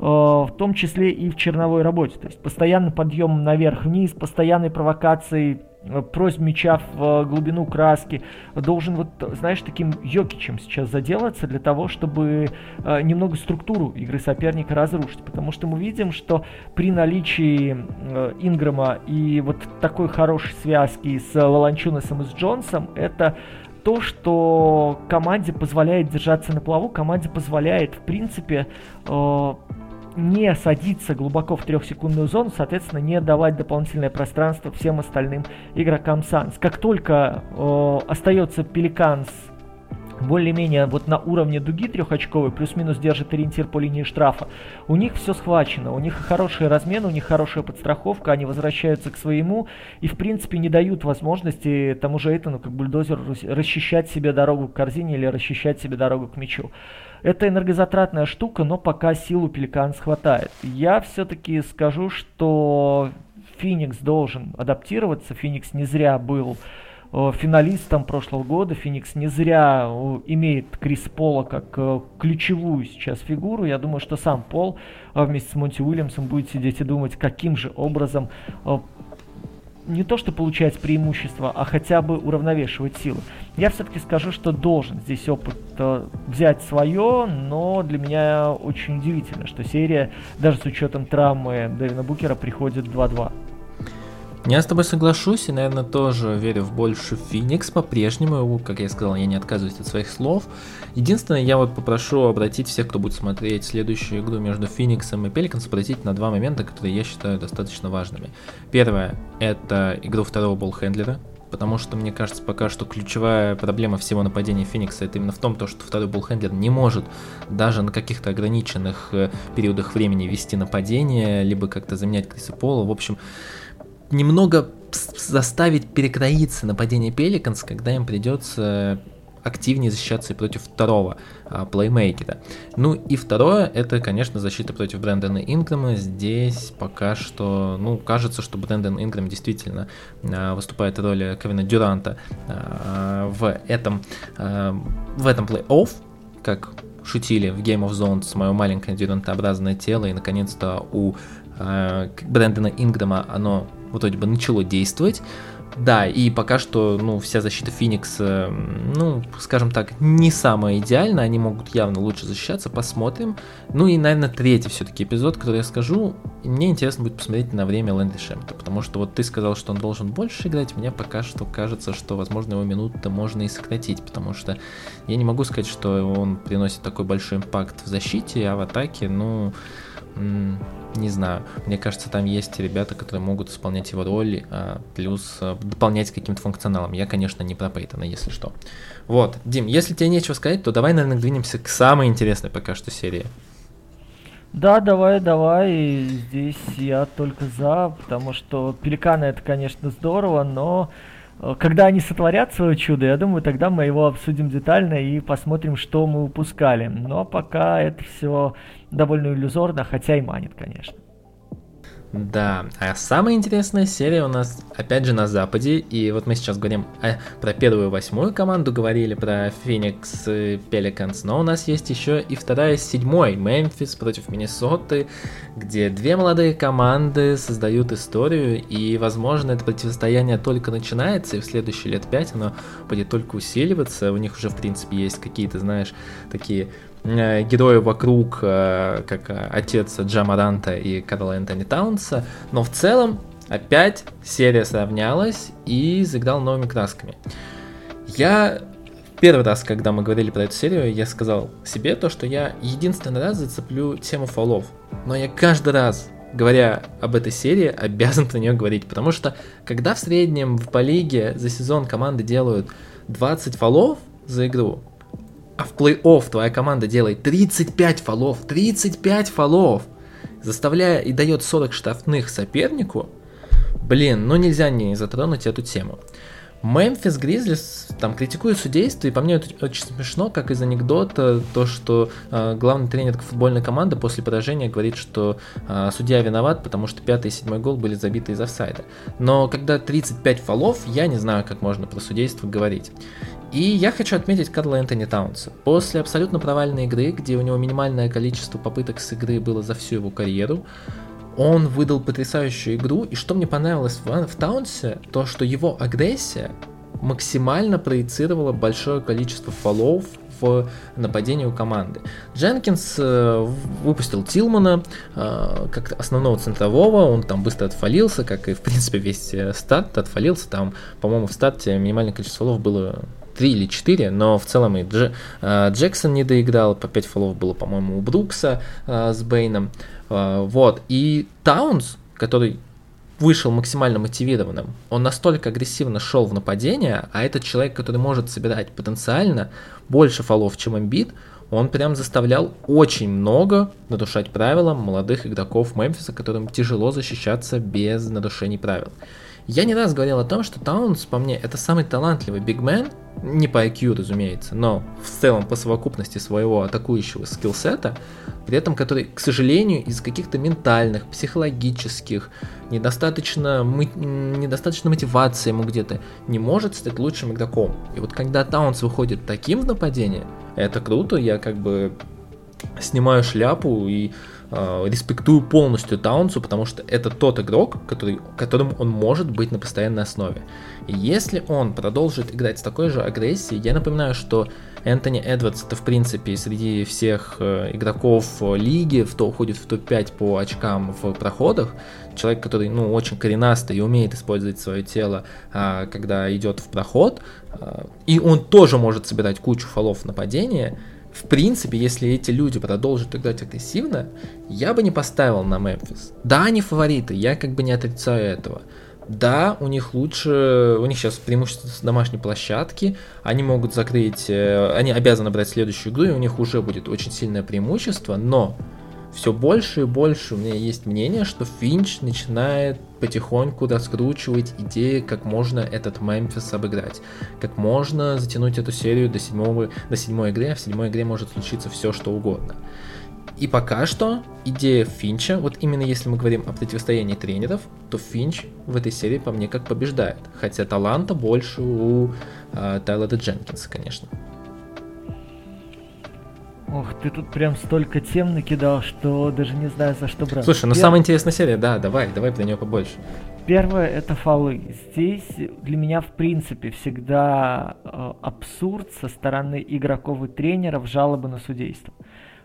в том числе и в черновой работе. То есть постоянно подъем наверх-вниз, постоянной провокацией э, просьб мяча в э, глубину краски, должен вот, знаешь, таким Йокичем сейчас заделаться для того, чтобы э, немного структуру игры соперника разрушить. Потому что мы видим, что при наличии э, Инграма и вот такой хорошей связки с Лаланчунасом и с Джонсом, это то, что команде позволяет держаться на плаву, команде позволяет, в принципе, э, не садиться глубоко в трехсекундную зону, соответственно, не давать дополнительное пространство всем остальным игрокам Санс. Как только э, остается Пеликанс более-менее вот на уровне дуги трехочковой, плюс-минус держит ориентир по линии штрафа, у них все схвачено, у них хороший размен, у них хорошая подстраховка, они возвращаются к своему и, в принципе, не дают возможности тому же Эйтону, как бульдозеру, расчищать себе дорогу к корзине или расчищать себе дорогу к мячу. Это энергозатратная штука, но пока силу Пеликанс хватает. Я все-таки скажу, что Феникс должен адаптироваться. Феникс не зря был э, финалистом прошлого года. Феникс не зря э, имеет Крис Пола как э, ключевую сейчас фигуру. Я думаю, что сам Пол вместе с Монти Уильямсом будет сидеть и думать, каким же образом не то что получать преимущество, а хотя бы уравновешивать силы. Я все-таки скажу, что должен здесь опыт э, взять свое, но для меня очень удивительно, что серия, даже с учетом травмы Дэвина Букера, приходит 2-2. Я с тобой соглашусь и, наверное, тоже верю в больше Феникс по-прежнему. Как я сказал, я не отказываюсь от своих слов. Единственное, я вот попрошу обратить всех, кто будет смотреть следующую игру между Фениксом и Пеликанс, обратить на два момента, которые я считаю достаточно важными. Первое — это игру второго болхендлера, потому что, мне кажется, пока что ключевая проблема всего нападения Феникса это именно в том, то, что второй буллхендлер не может даже на каких-то ограниченных э, периодах времени вести нападение, либо как-то заменять Криса Пола. В общем, немного заставить перекроиться нападение Пеликанс, когда им придется активнее защищаться против второго а, плеймейкера. Ну и второе, это, конечно, защита против Брэндона Инграма. Здесь пока что, ну, кажется, что Брэндон Инграм действительно а, выступает в роли Кевина Дюранта а, в этом, а, в этом плей-офф, как шутили в Game of Zones, мое маленькое дюрантообразное тело, и наконец-то у э, Брэндона Инграма оно вроде бы начало действовать. Да, и пока что, ну, вся защита Феникс, ну, скажем так, не самая идеальная, они могут явно лучше защищаться, посмотрим. Ну и, наверное, третий все-таки эпизод, который я скажу, мне интересно будет посмотреть на время Лэнди Шемта, потому что вот ты сказал, что он должен больше играть, мне пока что кажется, что, возможно, его минуты можно и сократить, потому что я не могу сказать, что он приносит такой большой импакт в защите, а в атаке, ну, не знаю. Мне кажется, там есть ребята, которые могут исполнять его роль, а, плюс а, дополнять каким-то функционалом. Я, конечно, не про Пейтона, если что. Вот, Дим, если тебе нечего сказать, то давай, наверное, двинемся к самой интересной пока что серии. Да, давай, давай. Здесь я только за, потому что пеликаны это, конечно, здорово, но когда они сотворят свое чудо, я думаю, тогда мы его обсудим детально и посмотрим, что мы упускали. Но пока это все довольно иллюзорно, хотя и манит, конечно. Да, а самая интересная серия у нас опять же на Западе, и вот мы сейчас говорим о, про первую восьмую команду, говорили про Феникс Pelicans, но у нас есть еще и вторая с седьмой, Мемфис против Миннесоты, где две молодые команды создают историю, и, возможно, это противостояние только начинается, и в следующие лет пять оно будет только усиливаться, у них уже, в принципе, есть какие-то, знаешь, такие Э, герои вокруг, э, как э, отец Джамаранта и Карла Энтони Таунса, но в целом опять серия сравнялась и заиграл новыми красками. Я первый раз, когда мы говорили про эту серию, я сказал себе то, что я единственный раз зацеплю тему фолов. Но я каждый раз, говоря об этой серии, обязан про нее говорить. Потому что, когда в среднем в по лиге за сезон команды делают 20 фолов за игру, а в плей-офф твоя команда делает 35 фолов, 35 фолов, заставляя и дает 40 штрафных сопернику, блин, ну нельзя не затронуть эту тему. Мемфис Гризлис там критикует судейство, и по мне это очень смешно, как из анекдота, то, что э, главный тренер футбольной команды после поражения говорит, что э, судья виноват, потому что пятый и седьмой гол были забиты из офсайда. Но когда 35 фолов, я не знаю, как можно про судейство говорить. И я хочу отметить Карла Энтони Таунса. После абсолютно провальной игры, где у него минимальное количество попыток с игры было за всю его карьеру, он выдал потрясающую игру, и что мне понравилось в, в Таунсе, то что его агрессия максимально проецировала большое количество фолов в нападении у команды. Дженкинс э, выпустил Тилмана э, как основного центрового, он там быстро отфалился, как и в принципе весь э, старт отфалился, там, по-моему, в старте минимальное количество фолов было 3 или 4, но в целом и Дж, э, Джексон не доиграл, по 5 фолов было, по-моему, у Брукса э, с Бейном. Э, вот, и Таунс, который вышел максимально мотивированным, он настолько агрессивно шел в нападение, а этот человек, который может собирать потенциально больше фолов, чем Эмбит, он прям заставлял очень много нарушать правила молодых игроков Мемфиса, которым тяжело защищаться без нарушений правил. Я не раз говорил о том, что Таунс, по мне, это самый талантливый бигмен, не по IQ, разумеется, но в целом по совокупности своего атакующего скиллсета, при этом который, к сожалению, из каких-то ментальных, психологических, недостаточно, мы, недостаточно мотивации ему где-то, не может стать лучшим игроком. И вот когда Таунс выходит таким в нападение, это круто, я как бы снимаю шляпу и респектую полностью Таунсу, потому что это тот игрок, который, которым он может быть на постоянной основе. И если он продолжит играть с такой же агрессией, я напоминаю, что Энтони Эдвардс это в принципе среди всех э, игроков лиги, кто уходит в топ-5 по очкам в проходах, человек, который ну, очень коренастый и умеет использовать свое тело, а, когда идет в проход, и он тоже может собирать кучу фолов нападения, в принципе, если эти люди продолжат играть агрессивно, я бы не поставил на Мемфис. Да, они фавориты, я как бы не отрицаю этого. Да, у них лучше, у них сейчас преимущество с домашней площадки, они могут закрыть, э, они обязаны брать следующую игру, и у них уже будет очень сильное преимущество, но все больше и больше у меня есть мнение, что Финч начинает потихоньку раскручивать идеи, как можно этот Мемфис обыграть, как можно затянуть эту серию до, седьмого, до седьмой игры, а в седьмой игре может случиться все, что угодно. И пока что идея Финча, вот именно если мы говорим о противостоянии тренеров, то Финч в этой серии по мне как побеждает. Хотя таланта больше у э, Тайлора Дженкинса, конечно. Ох, ты тут прям столько тем накидал, что даже не знаю, за что брать. Слушай, ну Пер... самая интересная серия, да, давай, давай про нее побольше. Первое это фолы. Здесь для меня в принципе всегда э, абсурд со стороны игроков и тренеров жалобы на судейство.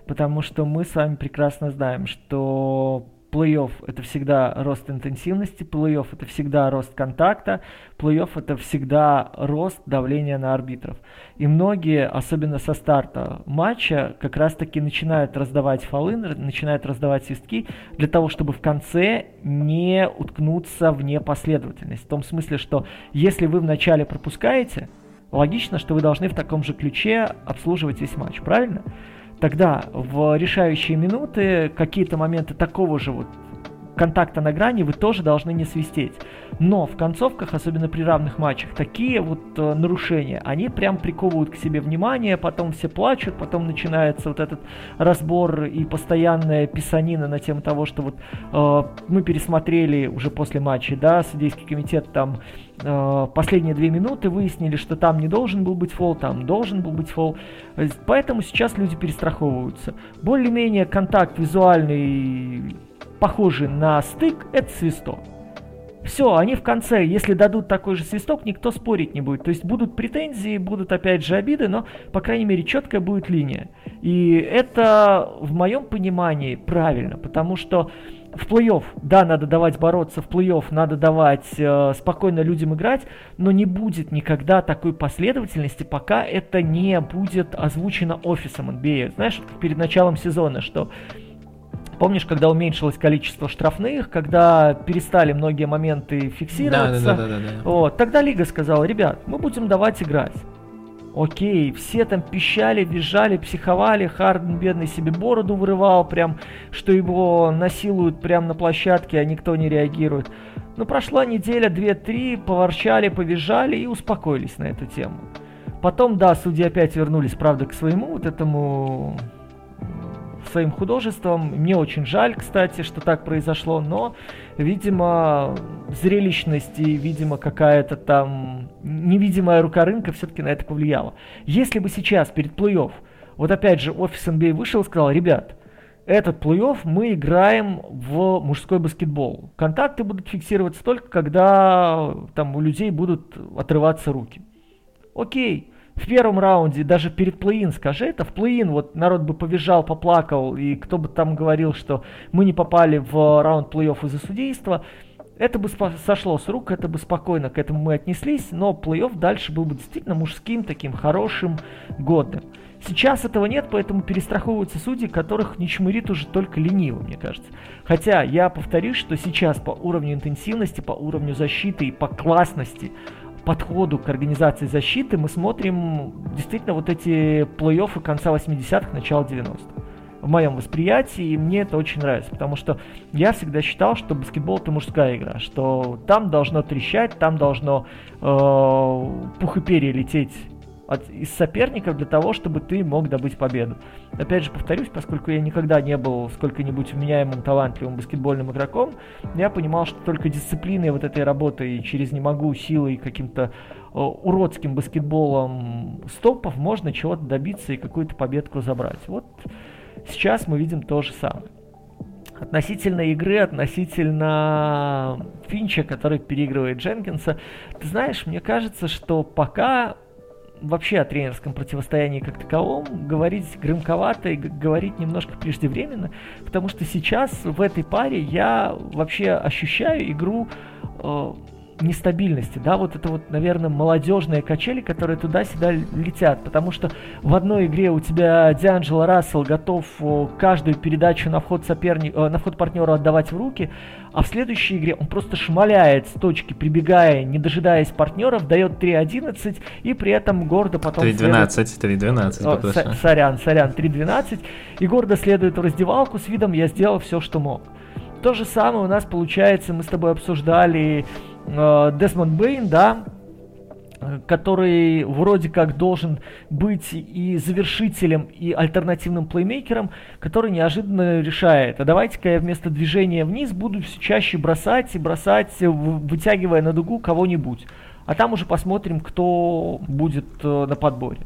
Потому что мы с вами прекрасно знаем, что Плей-офф это всегда рост интенсивности, плей-офф это всегда рост контакта, плей-офф это всегда рост давления на арбитров. И многие, особенно со старта матча, как раз таки начинают раздавать фолы, начинают раздавать свистки для того, чтобы в конце не уткнуться в непоследовательность. В том смысле, что если вы вначале пропускаете, логично, что вы должны в таком же ключе обслуживать весь матч, правильно? Тогда в решающие минуты какие-то моменты такого же вот контакта на грани вы тоже должны не свистеть. Но в концовках, особенно при равных матчах, такие вот э, нарушения, они прям приковывают к себе внимание, потом все плачут, потом начинается вот этот разбор и постоянная писанина на тему того, что вот э, мы пересмотрели уже после матча, да, судейский комитет там э, последние две минуты выяснили, что там не должен был быть фол, там должен был быть фол. Поэтому сейчас люди перестраховываются. Более-менее контакт визуальный похожий на стык, это свисток. Все, они в конце, если дадут такой же свисток, никто спорить не будет. То есть будут претензии, будут опять же обиды, но, по крайней мере, четкая будет линия. И это, в моем понимании, правильно, потому что в плей-офф, да, надо давать бороться, в плей-офф надо давать э, спокойно людям играть, но не будет никогда такой последовательности, пока это не будет озвучено офисом NBA. Знаешь, перед началом сезона, что Помнишь, когда уменьшилось количество штрафных, когда перестали многие моменты фиксироваться? Да, да, да, да, да. Вот, тогда Лига сказала, ребят, мы будем давать играть. Окей, все там пищали, визжали, психовали, Харден бедный себе бороду вырывал, прям, что его насилуют прямо на площадке, а никто не реагирует. Но прошла неделя, две-три, поворчали, повизжали и успокоились на эту тему. Потом, да, судьи опять вернулись, правда, к своему вот этому своим художеством. Мне очень жаль, кстати, что так произошло, но, видимо, зрелищность и, видимо, какая-то там невидимая рука рынка все-таки на это повлияла. Если бы сейчас перед плей-офф, вот опять же, офис NBA вышел и сказал, ребят, этот плей-офф мы играем в мужской баскетбол. Контакты будут фиксироваться только, когда там у людей будут отрываться руки. Окей, в первом раунде, даже перед плей-ин, скажи это, в плей-ин вот народ бы побежал, поплакал, и кто бы там говорил, что мы не попали в раунд плей-офф из-за судейства, это бы сошло с рук, это бы спокойно к этому мы отнеслись, но плей-офф дальше был бы действительно мужским, таким хорошим, годным. Сейчас этого нет, поэтому перестраховываются судьи, которых не чмырит уже только лениво, мне кажется. Хотя я повторюсь, что сейчас по уровню интенсивности, по уровню защиты и по классности подходу к организации защиты мы смотрим действительно вот эти плей-оффы конца 80-х, начала 90-х. В моем восприятии, и мне это очень нравится, потому что я всегда считал, что баскетбол это мужская игра, что там должно трещать, там должно э, пух и перья лететь от, из соперников для того, чтобы ты мог добыть победу. Опять же, повторюсь, поскольку я никогда не был сколько-нибудь вменяемым, талантливым баскетбольным игроком, я понимал, что только дисциплиной вот этой работы и через не могу силой каким-то э, уродским баскетболом стопов можно чего-то добиться и какую-то победку забрать. Вот сейчас мы видим то же самое. Относительно игры, относительно Финча, который переигрывает Дженкинса, ты знаешь, мне кажется, что пока вообще о тренерском противостоянии как таковом говорить громковато и говорить немножко преждевременно, потому что сейчас в этой паре я вообще ощущаю игру э, нестабильности, да, вот это вот, наверное, молодежные качели, которые туда-сюда летят, потому что в одной игре у тебя Дианджело Рассел готов каждую передачу на вход соперника, э, на вход партнера отдавать в руки, а в следующей игре он просто шмаляет с точки, прибегая, не дожидаясь партнеров, дает 3-11 и при этом гордо потом... 3-12, следует... 3-12, Сорян, сорян, 3-12, и гордо следует в раздевалку с видом «я сделал все, что мог». То же самое у нас получается, мы с тобой обсуждали Десмонд Бейн, да, который вроде как должен быть и завершителем, и альтернативным плеймейкером, который неожиданно решает, а давайте-ка я вместо движения вниз буду все чаще бросать и бросать, вытягивая на дугу кого-нибудь. А там уже посмотрим, кто будет э, на подборе.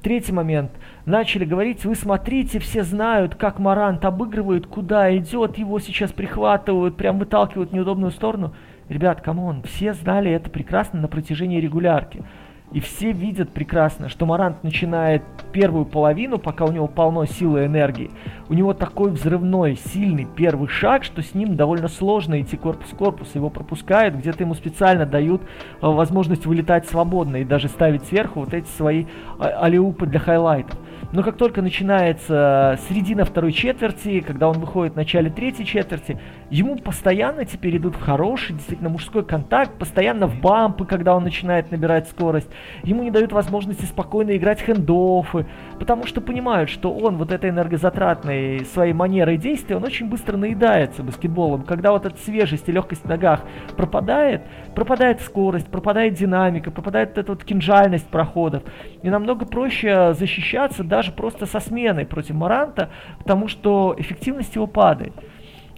Третий момент. Начали говорить, вы смотрите, все знают, как Марант обыгрывает, куда идет, его сейчас прихватывают, прям выталкивают в неудобную сторону. Ребят, come on, все знали это прекрасно на протяжении регулярки. И все видят прекрасно, что Марант начинает первую половину, пока у него полно силы и энергии. У него такой взрывной, сильный первый шаг, что с ним довольно сложно идти корпус-корпус. Его пропускают, где-то ему специально дают э, возможность вылетать свободно и даже ставить сверху вот эти свои а, алиупы для хайлайтов. Но как только начинается середина второй четверти, когда он выходит в начале третьей четверти, ему постоянно теперь идут в хороший, действительно мужской контакт, постоянно в бампы, когда он начинает набирать скорость. Ему не дают возможности спокойно играть хендофы, потому что понимают, что он вот этой энергозатратной своей манерой действия, он очень быстро наедается баскетболом. Когда вот эта свежесть и легкость в ногах пропадает, пропадает скорость, пропадает динамика, пропадает эта вот кинжальность проходов. И намного проще защищаться даже просто со сменой против Маранта, потому что эффективность его падает.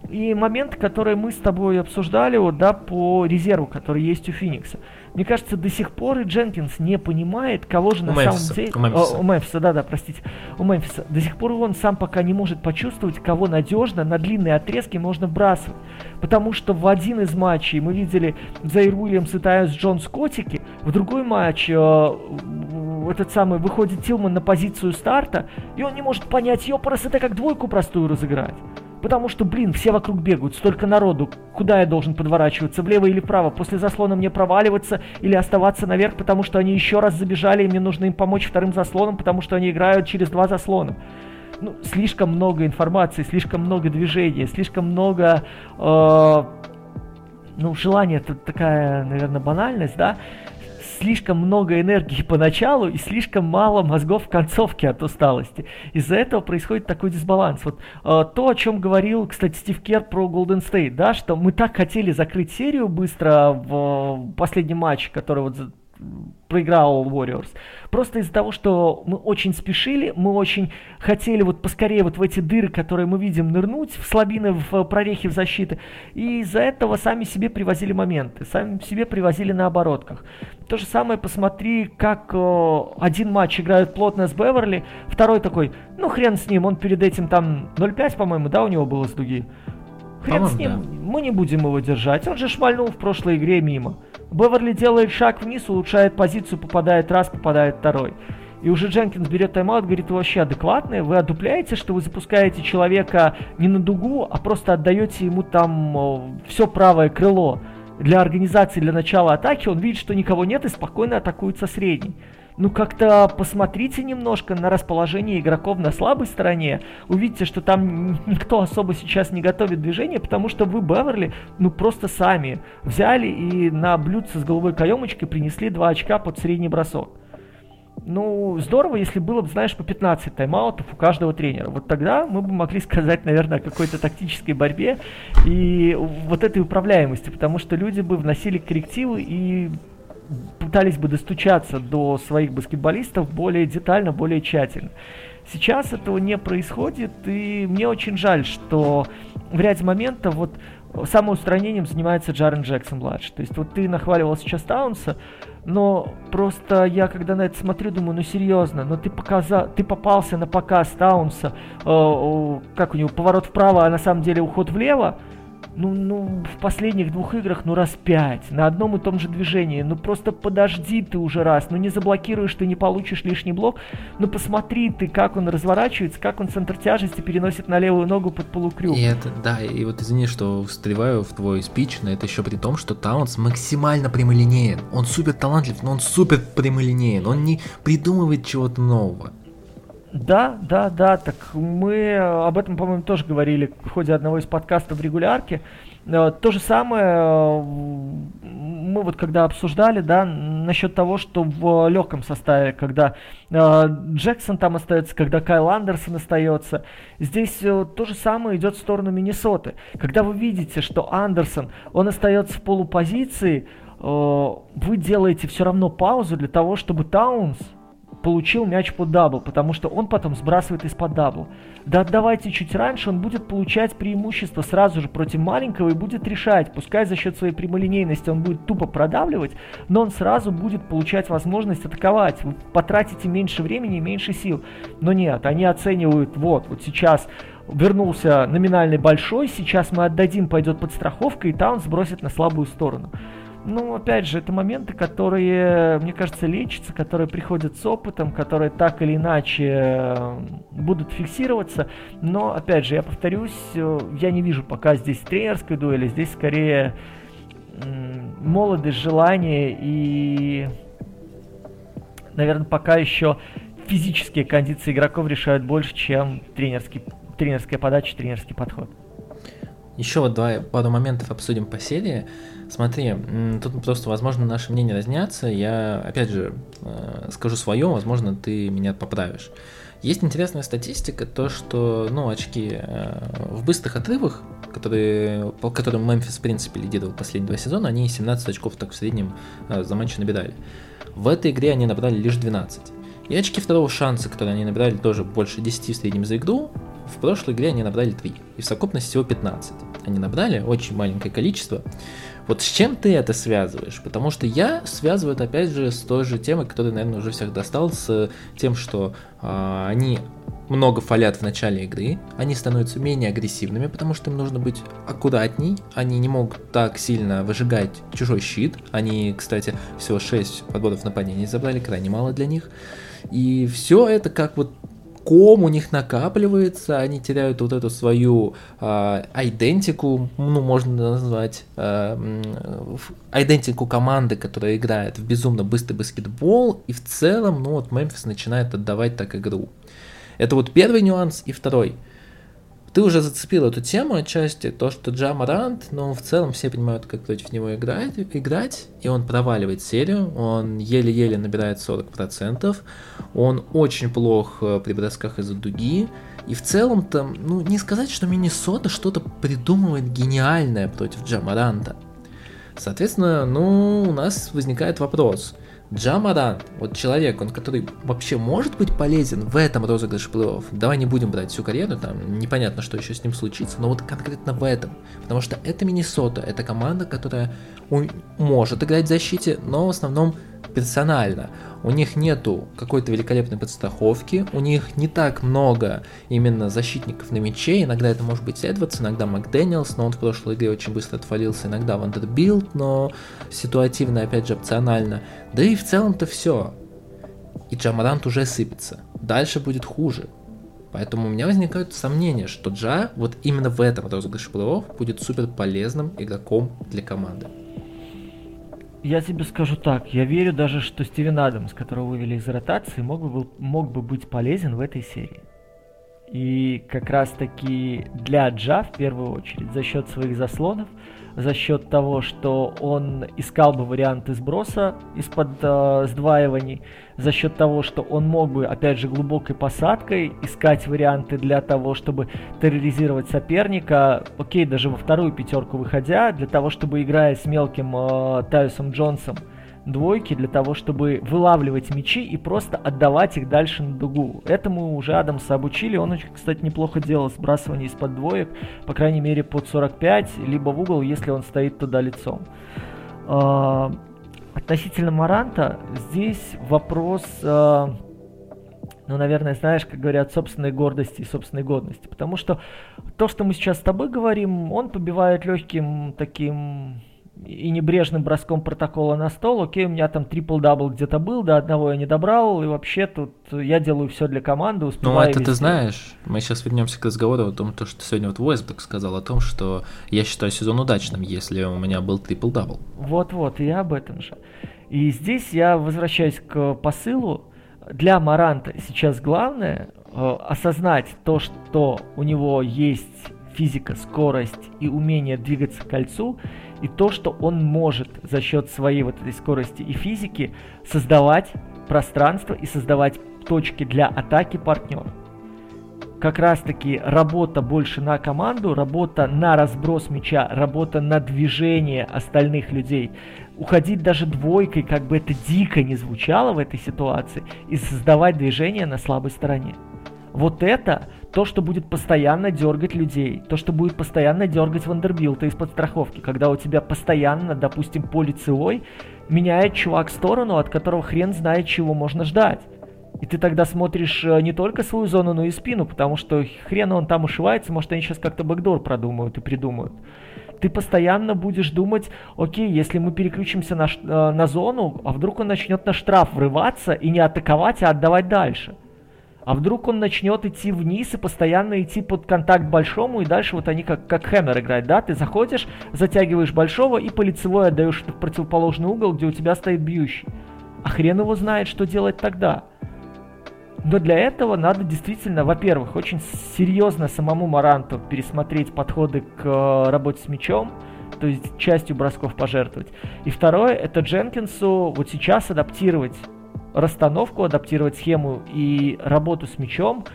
И моменты, которые мы с тобой обсуждали, вот, да, по резерву, который есть у Феникса. Мне кажется, до сих пор и Дженкинс не понимает, кого же у на Мемфиса, самом деле... У Мемфиса. О, у Мемфиса, да-да, простите. У Мемфиса. До сих пор он сам пока не может почувствовать, кого надежно на длинные отрезки можно вбрасывать. Потому что в один из матчей мы видели Зайр Уильямс и Тайос Джонс Котики, в другой матч э, этот самый выходит Тилман на позицию старта, и он не может понять, ёпарас, это как двойку простую разыграть. Потому что, блин, все вокруг бегают, столько народу. Куда я должен подворачиваться, влево или вправо? После заслона мне проваливаться или оставаться наверх, потому что они еще раз забежали, и мне нужно им помочь вторым заслоном, потому что они играют через два заслона. Ну, слишком много информации, слишком много движения, слишком много... Э, ну, желание, это такая, наверное, банальность, да? Слишком много энергии поначалу и слишком мало мозгов в концовке от усталости. Из-за этого происходит такой дисбаланс. Вот э, то, о чем говорил, кстати, Стив Кер про Golden State, да, что мы так хотели закрыть серию быстро в э, последнем матче, который вот проиграл Warriors. Просто из-за того, что мы очень спешили, мы очень хотели вот поскорее вот в эти дыры, которые мы видим, нырнуть, в слабины, в прорехи в защиты. И из-за этого сами себе привозили моменты, сами себе привозили на оборотках. То же самое посмотри, как э, один матч играют плотно с Беверли, второй такой, ну хрен с ним, он перед этим там 0-5, по-моему, да, у него было с дуги. Хрен с ним, да. мы не будем его держать. Он же шмальнул в прошлой игре мимо. Беверли делает шаг вниз, улучшает позицию, попадает раз, попадает второй. И уже Дженкинс берет тайм-аут, говорит, вы вообще адекватные, вы одупляете, что вы запускаете человека не на дугу, а просто отдаете ему там все правое крыло. Для организации, для начала атаки он видит, что никого нет и спокойно атакует со средней ну как-то посмотрите немножко на расположение игроков на слабой стороне, увидите, что там никто особо сейчас не готовит движение, потому что вы, Беверли, ну просто сами взяли и на блюдце с головой каемочкой принесли 2 очка под средний бросок. Ну, здорово, если было бы, знаешь, по 15 тайм-аутов у каждого тренера. Вот тогда мы бы могли сказать, наверное, о какой-то тактической борьбе и вот этой управляемости, потому что люди бы вносили коррективы и пытались бы достучаться до своих баскетболистов более детально, более тщательно. Сейчас этого не происходит, и мне очень жаль, что в ряде моментов вот самоустранением занимается Джарен Джексон младший. То есть вот ты нахваливал сейчас Таунса, но просто я когда на это смотрю, думаю, ну серьезно, но ты показал, ты попался на показ Таунса, э, как у него поворот вправо, а на самом деле уход влево, ну, ну, в последних двух играх, ну, раз пять, на одном и том же движении. Ну, просто подожди ты уже раз, ну, не заблокируешь ты, не получишь лишний блок. Ну, посмотри ты, как он разворачивается, как он центр тяжести переносит на левую ногу под полукрюк. И это, да, и вот извини, что встреваю в твой спич, но это еще при том, что Таунс максимально прямолинеен. Он супер талантлив, но он супер прямолинеен. Он не придумывает чего-то нового. Да, да, да, так мы об этом, по-моему, тоже говорили в ходе одного из подкастов в регулярке. Э, то же самое э, мы вот когда обсуждали, да, насчет того, что в легком составе, когда э, Джексон там остается, когда Кайл Андерсон остается, здесь то же самое идет в сторону Миннесоты. Когда вы видите, что Андерсон, он остается в полупозиции, вы делаете все равно паузу для того, чтобы Таунс получил мяч под дабл, потому что он потом сбрасывает из-под дабл. Да отдавайте чуть раньше, он будет получать преимущество сразу же против маленького и будет решать. Пускай за счет своей прямолинейности он будет тупо продавливать, но он сразу будет получать возможность атаковать. Вы потратите меньше времени и меньше сил. Но нет, они оценивают, вот, вот сейчас вернулся номинальный большой, сейчас мы отдадим, пойдет подстраховка, и таун сбросит на слабую сторону. Ну, опять же, это моменты, которые, мне кажется, лечатся, которые приходят с опытом, которые так или иначе э, будут фиксироваться. Но, опять же, я повторюсь, э, я не вижу пока здесь тренерской дуэли, здесь скорее молодость, желание и, наверное, пока еще физические кондиции игроков решают больше, чем тренерский, тренерская подача, тренерский подход. Еще вот два, пару моментов обсудим по серии. Смотри, тут просто, возможно, наши мнения разнятся. Я, опять же, э, скажу свое, возможно, ты меня поправишь. Есть интересная статистика, то, что, ну, очки э, в быстрых отрывах, которые, по которым Мемфис, в принципе, лидировал последние два сезона, они 17 очков так в среднем э, за матч набирали. В этой игре они набрали лишь 12. И очки второго шанса, которые они набрали тоже больше 10 в среднем за игру, в прошлой игре они набрали 3. И в совокупности всего 15. Они набрали очень маленькое количество. Вот с чем ты это связываешь? Потому что я связываю это опять же с той же темой, которая, наверное, уже всех достал, с тем, что э, они много фалят в начале игры, они становятся менее агрессивными, потому что им нужно быть аккуратней, они не могут так сильно выжигать чужой щит, они, кстати, всего 6 подборов нападений забрали, крайне мало для них, и все это как вот ком у них накапливается, они теряют вот эту свою идентику, э, ну, можно назвать, идентику э, команды, которая играет в безумно быстрый баскетбол, и в целом, ну, вот Мемфис начинает отдавать так игру. Это вот первый нюанс, и второй – ты уже зацепил эту тему отчасти, то, что Джамарант, ну, в целом все понимают, как против него играть, играть, и он проваливает серию, он еле-еле набирает 40%, он очень плох э, при бросках из-за дуги, и в целом-то, ну, не сказать, что Миннесота что-то придумывает гениальное против Джамаранта. Соответственно, ну, у нас возникает вопрос – Джамадан, вот человек, он который вообще может быть полезен в этом розыгрыше плей-офф. Давай не будем брать всю карьеру, там непонятно, что еще с ним случится, но вот конкретно в этом. Потому что это Миннесота, это команда, которая может играть в защите, но в основном персонально. У них нету какой-то великолепной подстраховки, у них не так много именно защитников на мяче, иногда это может быть Эдвардс, иногда Макдэниелс, но он в прошлой игре очень быстро отвалился, иногда Вандербилд, но ситуативно, опять же, опционально. Да и в целом-то все. И Джамарант уже сыпется. Дальше будет хуже. Поэтому у меня возникают сомнения, что Джа вот именно в этом розыгрыше плей будет супер полезным игроком для команды я тебе скажу так, я верю даже, что Стивен Адамс, которого вывели из ротации, мог бы, мог бы быть полезен в этой серии. И как раз таки для Джа в первую очередь, за счет своих заслонов, за счет того, что он искал бы варианты сброса из-под э, сдваиваний, за счет того, что он мог бы, опять же, глубокой посадкой искать варианты для того, чтобы терроризировать соперника, окей, даже во вторую пятерку выходя, для того, чтобы играя с мелким э, Тайусом Джонсом, двойки для того, чтобы вылавливать мячи и просто отдавать их дальше на дугу. Этому уже Адамса обучили, он кстати, неплохо делал сбрасывание из-под двоек, по крайней мере под 45, либо в угол, если он стоит туда лицом. А, относительно Маранта, здесь вопрос, а, ну, наверное, знаешь, как говорят, собственной гордости и собственной годности. Потому что то, что мы сейчас с тобой говорим, он побивает легким таким и небрежным броском протокола на стол, окей, у меня там трипл-дабл где-то был, до одного я не добрал, и вообще тут я делаю все для команды, успеваю Ну, это везде. ты знаешь, мы сейчас вернемся к разговору о том, то, что сегодня вот Уэстбрук сказал о том, что я считаю сезон удачным, если у меня был трипл-дабл. Вот-вот, и я об этом же. И здесь я возвращаюсь к посылу. Для Маранта сейчас главное э, осознать то, что у него есть физика, скорость и умение двигаться к кольцу, и то, что он может за счет своей вот этой скорости и физики создавать пространство и создавать точки для атаки партнера. Как раз таки работа больше на команду, работа на разброс мяча, работа на движение остальных людей. Уходить даже двойкой, как бы это дико не звучало в этой ситуации, и создавать движение на слабой стороне. Вот это то, что будет постоянно дергать людей, то, что будет постоянно дергать Вандербилта из-под страховки, когда у тебя постоянно, допустим, по лицевой меняет чувак сторону, от которого хрен знает, чего можно ждать. И ты тогда смотришь э, не только свою зону, но и спину, потому что хрен он там ушивается, может они сейчас как-то бэкдор продумают и придумают. Ты постоянно будешь думать, окей, если мы переключимся на, э, на зону, а вдруг он начнет на штраф врываться и не атаковать, а отдавать дальше. А вдруг он начнет идти вниз и постоянно идти под контакт большому, и дальше вот они как, как Хэммер играют, да? Ты заходишь, затягиваешь большого и по лицевой отдаешь в противоположный угол, где у тебя стоит бьющий. А хрен его знает, что делать тогда. Но для этого надо действительно, во-первых, очень серьезно самому Маранту пересмотреть подходы к э, работе с мячом, то есть частью бросков пожертвовать. И второе, это Дженкинсу вот сейчас адаптировать расстановку, адаптировать схему и работу с мячом,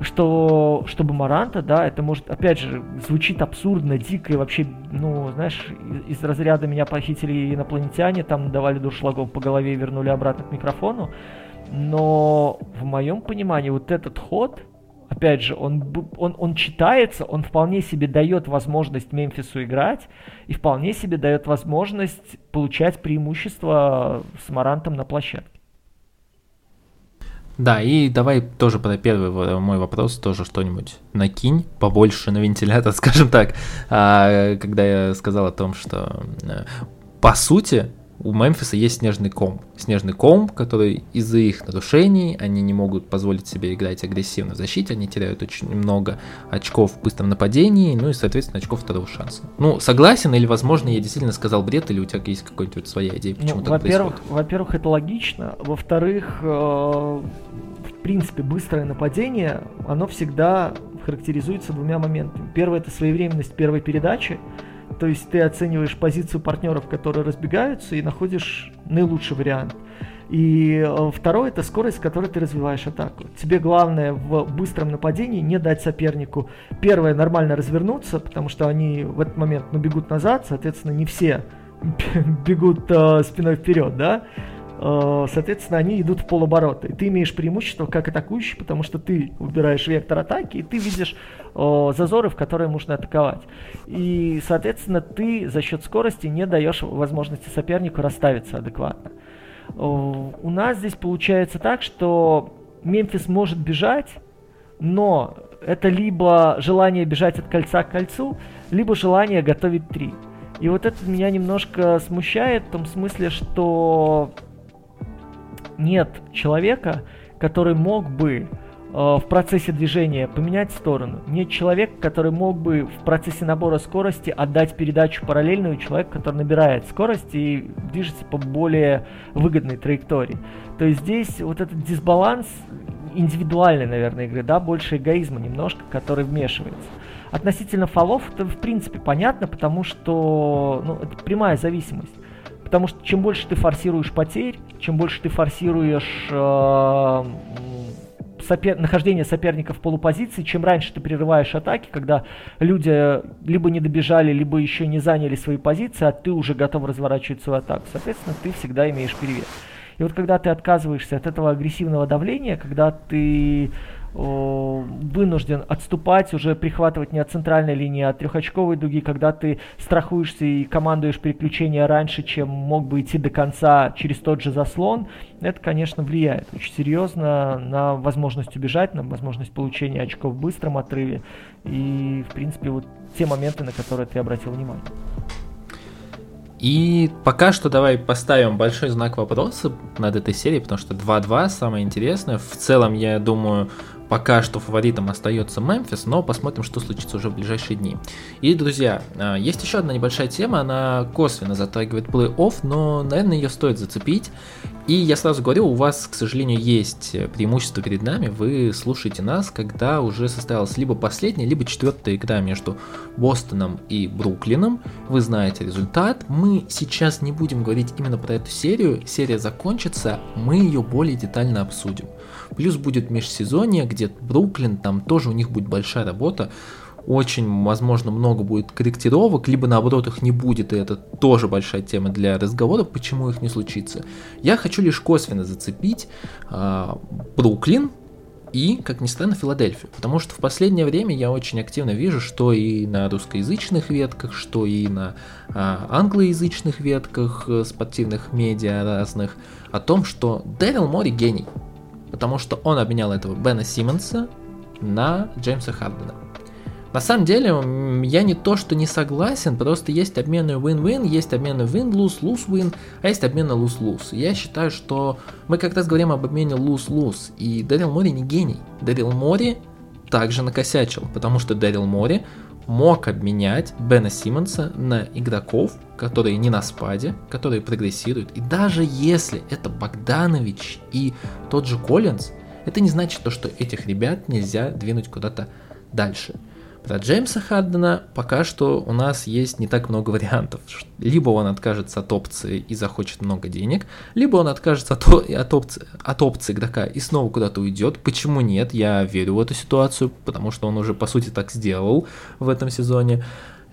что, чтобы Маранта, да, это может, опять же, звучит абсурдно, дико и вообще, ну, знаешь, из, из разряда меня похитили инопланетяне, там давали дуршлагов по голове и вернули обратно к микрофону. Но в моем понимании вот этот ход, опять же, он, он, он читается, он вполне себе дает возможность Мемфису играть и вполне себе дает возможность получать преимущество с Марантом на площадке. Да, и давай тоже про первый мой вопрос тоже что-нибудь накинь побольше на вентилятор, скажем так, а, когда я сказал о том, что э, по сути у Мемфиса есть снежный ком. Снежный ком, который из-за их нарушений, они не могут позволить себе играть агрессивно в защите, они теряют очень много очков в быстром нападении, ну и, соответственно, очков второго шанса. Ну, согласен, или, возможно, я действительно сказал бред, или у тебя есть какая-нибудь своя идея, почему ну, так во-первых, происходит? Во-первых, это логично. Во-вторых, э, в принципе, быстрое нападение, оно всегда характеризуется двумя моментами. Первое – это своевременность первой передачи, то есть ты оцениваешь позицию партнеров, которые разбегаются, и находишь наилучший вариант. И э, второе это скорость, с которой ты развиваешь атаку. Тебе главное в быстром нападении не дать сопернику первое нормально развернуться, потому что они в этот момент ну, бегут назад, соответственно, не все бегут э, спиной вперед, да. Э, соответственно, они идут в полоборота. И ты имеешь преимущество как атакующий, потому что ты выбираешь вектор атаки, и ты видишь э, зазоры, в которые можно атаковать. И, соответственно, ты за счет скорости не даешь возможности сопернику расставиться адекватно. Э, у нас здесь получается так, что Мемфис может бежать, но это либо желание бежать от кольца к кольцу, либо желание готовить три. И вот это меня немножко смущает в том смысле, что нет человека, который мог бы э, в процессе движения поменять сторону. Нет человека, который мог бы в процессе набора скорости отдать передачу параллельную человеку, который набирает скорость и движется по более выгодной траектории. То есть здесь вот этот дисбаланс индивидуальной, наверное, игры, да, больше эгоизма немножко, который вмешивается. Относительно фолов, это в принципе понятно, потому что ну, это прямая зависимость. Потому что чем больше ты форсируешь потерь, чем больше ты форсируешь э, сопер... нахождение соперников в полупозиции, чем раньше ты прерываешь атаки, когда люди либо не добежали, либо еще не заняли свои позиции, а ты уже готов разворачивать свою атаку. Соответственно, ты всегда имеешь перевес. И вот когда ты отказываешься от этого агрессивного давления, когда ты вынужден отступать, уже прихватывать не от центральной линии, а от трехочковой дуги, когда ты страхуешься и командуешь переключение раньше, чем мог бы идти до конца через тот же заслон, это, конечно, влияет очень серьезно на возможность убежать, на возможность получения очков в быстром отрыве и, в принципе, вот те моменты, на которые ты обратил внимание. И пока что давай поставим большой знак вопроса над этой серией, потому что 2-2 самое интересное. В целом, я думаю, Пока что фаворитом остается Мемфис, но посмотрим, что случится уже в ближайшие дни. И, друзья, а, есть еще одна небольшая тема, она косвенно затрагивает плей-офф, но, наверное, ее стоит зацепить. И я сразу говорю, у вас, к сожалению, есть преимущество перед нами, вы слушаете нас, когда уже состоялась либо последняя, либо четвертая игра между Бостоном и Бруклином. Вы знаете результат. Мы сейчас не будем говорить именно про эту серию. Серия закончится, мы ее более детально обсудим. Плюс будет межсезонье, где Бруклин, там тоже у них будет большая работа. Очень, возможно, много будет корректировок, либо наоборот их не будет, и это тоже большая тема для разговора, почему их не случится. Я хочу лишь косвенно зацепить э, Бруклин, и, как ни странно, Филадельфию. Потому что в последнее время я очень активно вижу, что и на русскоязычных ветках, что и на а, англоязычных ветках э, спортивных медиа разных, о том, что Дэрил Мори гений потому что он обменял этого Бена Симмонса на Джеймса Хардена. На самом деле, я не то, что не согласен, просто есть обмены win-win, есть обмены win-lose, lose-win, а есть обмены lose-lose. Я считаю, что мы как раз говорим об обмене lose-lose, и Дэрил Мори не гений. Дэрил Мори также накосячил, потому что Дэрил Мори мог обменять Бена Симмонса на игроков, которые не на спаде, которые прогрессируют. И даже если это Богданович и тот же Коллинз, это не значит то, что этих ребят нельзя двинуть куда-то дальше. Про Джеймса Хардена пока что у нас есть не так много вариантов. Либо он откажется от опции и захочет много денег, либо он откажется от, от, опции, от опции игрока и снова куда-то уйдет. Почему нет? Я верю в эту ситуацию, потому что он уже по сути так сделал в этом сезоне.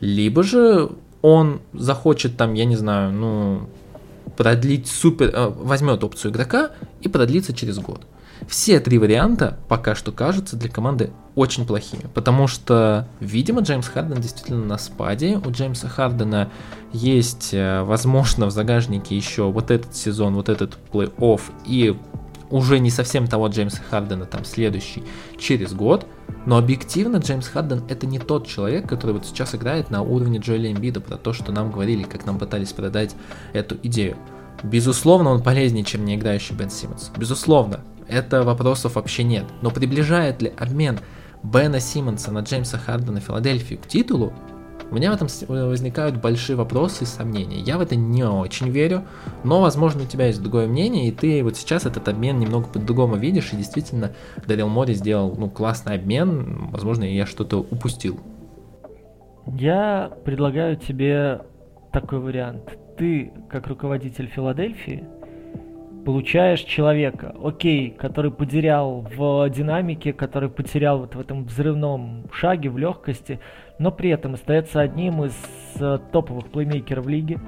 Либо же он захочет там, я не знаю, ну, продлить супер, э, возьмет опцию игрока и продлится через год. Все три варианта пока что кажутся для команды очень плохими, потому что, видимо, Джеймс Харден действительно на спаде. У Джеймса Хардена есть, э, возможно, в загажнике еще вот этот сезон, вот этот плей-офф и уже не совсем того Джеймса Хардена, там следующий, через год. Но объективно Джеймс Харден это не тот человек, который вот сейчас играет на уровне Джоэля Эмбида, про то, что нам говорили, как нам пытались продать эту идею. Безусловно, он полезнее, чем не играющий Бен Симмонс. Безусловно, это вопросов вообще нет. Но приближает ли обмен Бена Симмонса на Джеймса Хардена Филадельфию к титулу, у меня в этом возникают большие вопросы и сомнения. Я в это не очень верю, но, возможно, у тебя есть другое мнение, и ты вот сейчас этот обмен немного по-другому видишь, и действительно Дарил Мори сделал ну, классный обмен, возможно, я что-то упустил. Я предлагаю тебе такой вариант. Ты, как руководитель Филадельфии, получаешь человека, окей, который потерял в динамике, который потерял вот в этом взрывном шаге, в легкости, но при этом остается одним из э, топовых плеймейкеров лиги,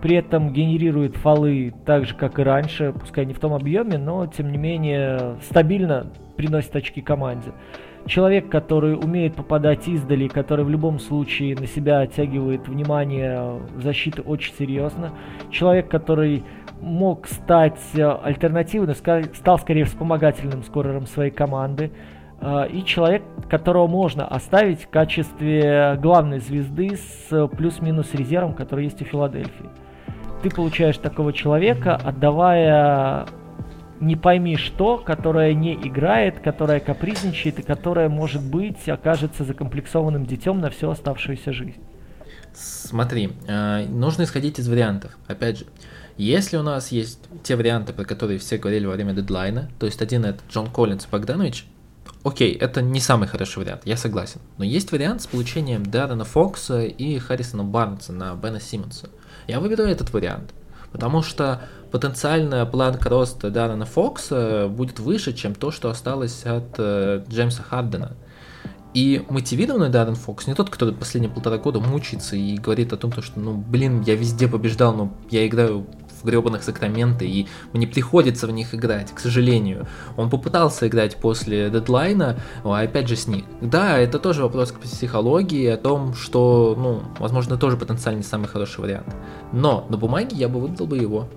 при этом генерирует фолы так же, как и раньше, пускай не в том объеме, но тем не менее стабильно приносит очки команде. Человек, который умеет попадать издали, который в любом случае на себя оттягивает внимание защиты очень серьезно. Человек, который мог стать э, альтернативным, стал скорее вспомогательным скорером своей команды. Э, и человек, которого можно оставить в качестве главной звезды с плюс-минус резервом, который есть у Филадельфии. Ты получаешь такого человека, отдавая не пойми что, которая не играет, которая капризничает и которая, может быть, окажется закомплексованным детем на всю оставшуюся жизнь. Смотри, э, нужно исходить из вариантов. Опять же, если у нас есть те варианты, про которые все говорили во время дедлайна, то есть один это Джон Коллинс и Богданович, окей, это не самый хороший вариант, я согласен. Но есть вариант с получением Даррена Фокса и Харрисона Барнса на Бена Симмонса. Я выберу этот вариант, потому что потенциальная планка роста Даррена Фокса будет выше, чем то, что осталось от э, Джеймса Хардена. И мотивированный Даррен Фокс не тот, который последние полтора года мучается и говорит о том, что, ну, блин, я везде побеждал, но я играю гребаных Сакраменто, и мне приходится в них играть, к сожалению. Он попытался играть после дедлайна, а опять же с них. Да, это тоже вопрос к психологии, о том, что, ну, возможно, тоже потенциально не самый хороший вариант. Но на бумаге я бы выбрал бы его.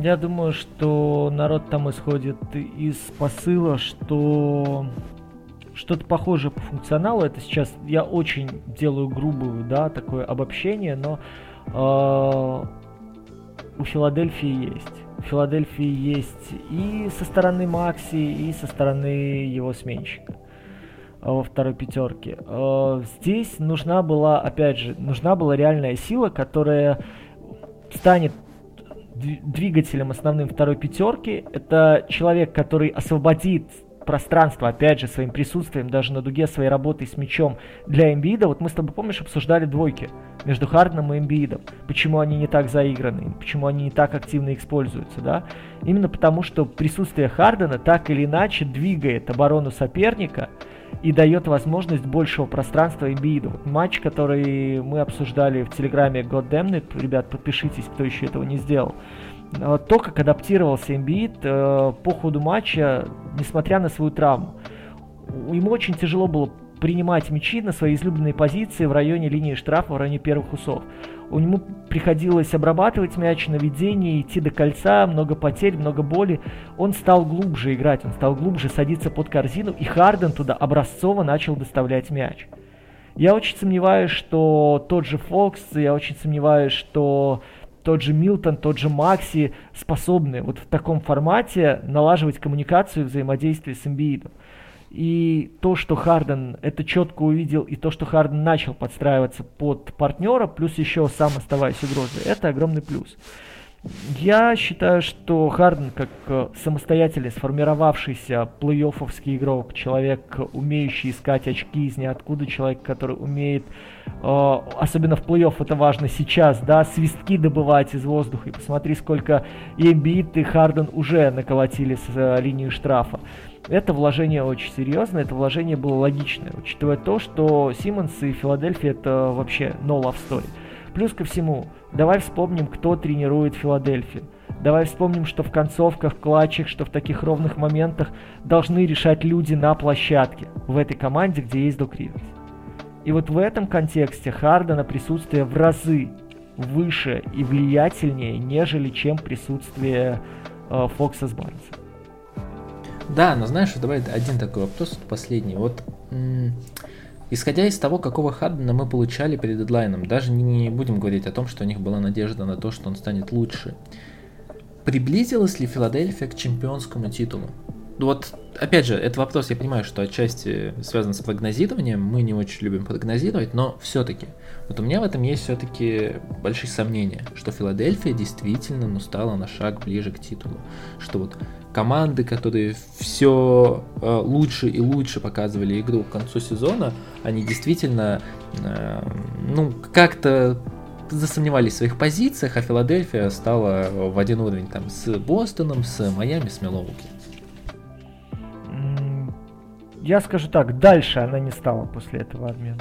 Я думаю, что народ там исходит из посыла, что что-то похожее по функционалу. Это сейчас я очень делаю грубую, да, такое обобщение, но э, у Филадельфии есть. У Филадельфии есть и со стороны Макси, и со стороны его сменщика а, во второй пятерке. А, здесь нужна была, опять же, нужна была реальная сила, которая станет двигателем основным второй пятерки. Это человек, который освободит пространство, опять же, своим присутствием, даже на дуге своей работы с мячом для Эмбида. Вот мы с тобой, помнишь, обсуждали двойки между Харденом и Эмбидом. Почему они не так заиграны, почему они не так активно используются, да? Именно потому, что присутствие Хардена так или иначе двигает оборону соперника и дает возможность большего пространства Эмбиду. Вот матч, который мы обсуждали в телеграме Goddamnit, ребят, подпишитесь, кто еще этого не сделал. Э, то, как адаптировался Эмбиид э, по ходу матча, несмотря на свою травму. Ему очень тяжело было принимать мячи на свои излюбленные позиции в районе линии штрафа, в районе первых усов. У него приходилось обрабатывать мяч, наведение, идти до кольца, много потерь, много боли. Он стал глубже играть, он стал глубже садиться под корзину, и Харден туда образцово начал доставлять мяч. Я очень сомневаюсь, что тот же Фокс, я очень сомневаюсь, что тот же Милтон, тот же Макси способны вот в таком формате налаживать коммуникацию и взаимодействие с Эмбиидом. И то, что Харден это четко увидел, и то, что Харден начал подстраиваться под партнера, плюс еще сам оставаясь угрозой, это огромный плюс. Я считаю, что Харден, как э, самостоятельно сформировавшийся плей-оффовский игрок, человек, умеющий искать очки из ниоткуда, человек, который умеет, э, особенно в плей-офф это важно сейчас, да, свистки добывать из воздуха. И посмотри, сколько и Эмбит, и Харден уже наколотили с э, линии штрафа. Это вложение очень серьезное, это вложение было логичное, учитывая то, что Симмонс и Филадельфия это вообще no love story. Плюс ко всему, давай вспомним, кто тренирует Филадельфию. Давай вспомним, что в концовках, клатчах, что в таких ровных моментах должны решать люди на площадке в этой команде, где есть Док Риверс. И вот в этом контексте Хардена присутствие в разы выше и влиятельнее, нежели чем присутствие э, Фокса с Барнсом. Да, но знаешь, давай один такой вопрос, последний. Вот исходя из того, какого Хардена мы получали перед дедлайном, даже не будем говорить о том, что у них была надежда на то, что он станет лучше. Приблизилась ли Филадельфия к чемпионскому титулу? Ну вот, опять же, это вопрос, я понимаю, что отчасти связан с прогнозированием, мы не очень любим прогнозировать, но все-таки, вот у меня в этом есть все-таки большие сомнения, что Филадельфия действительно ну, стала на шаг ближе к титулу, что вот команды, которые все э, лучше и лучше показывали игру к концу сезона, они действительно, э, ну, как-то засомневались в своих позициях, а Филадельфия стала в один уровень там с Бостоном, с Майами, с Милоуки. Я скажу так, дальше она не стала после этого обмена.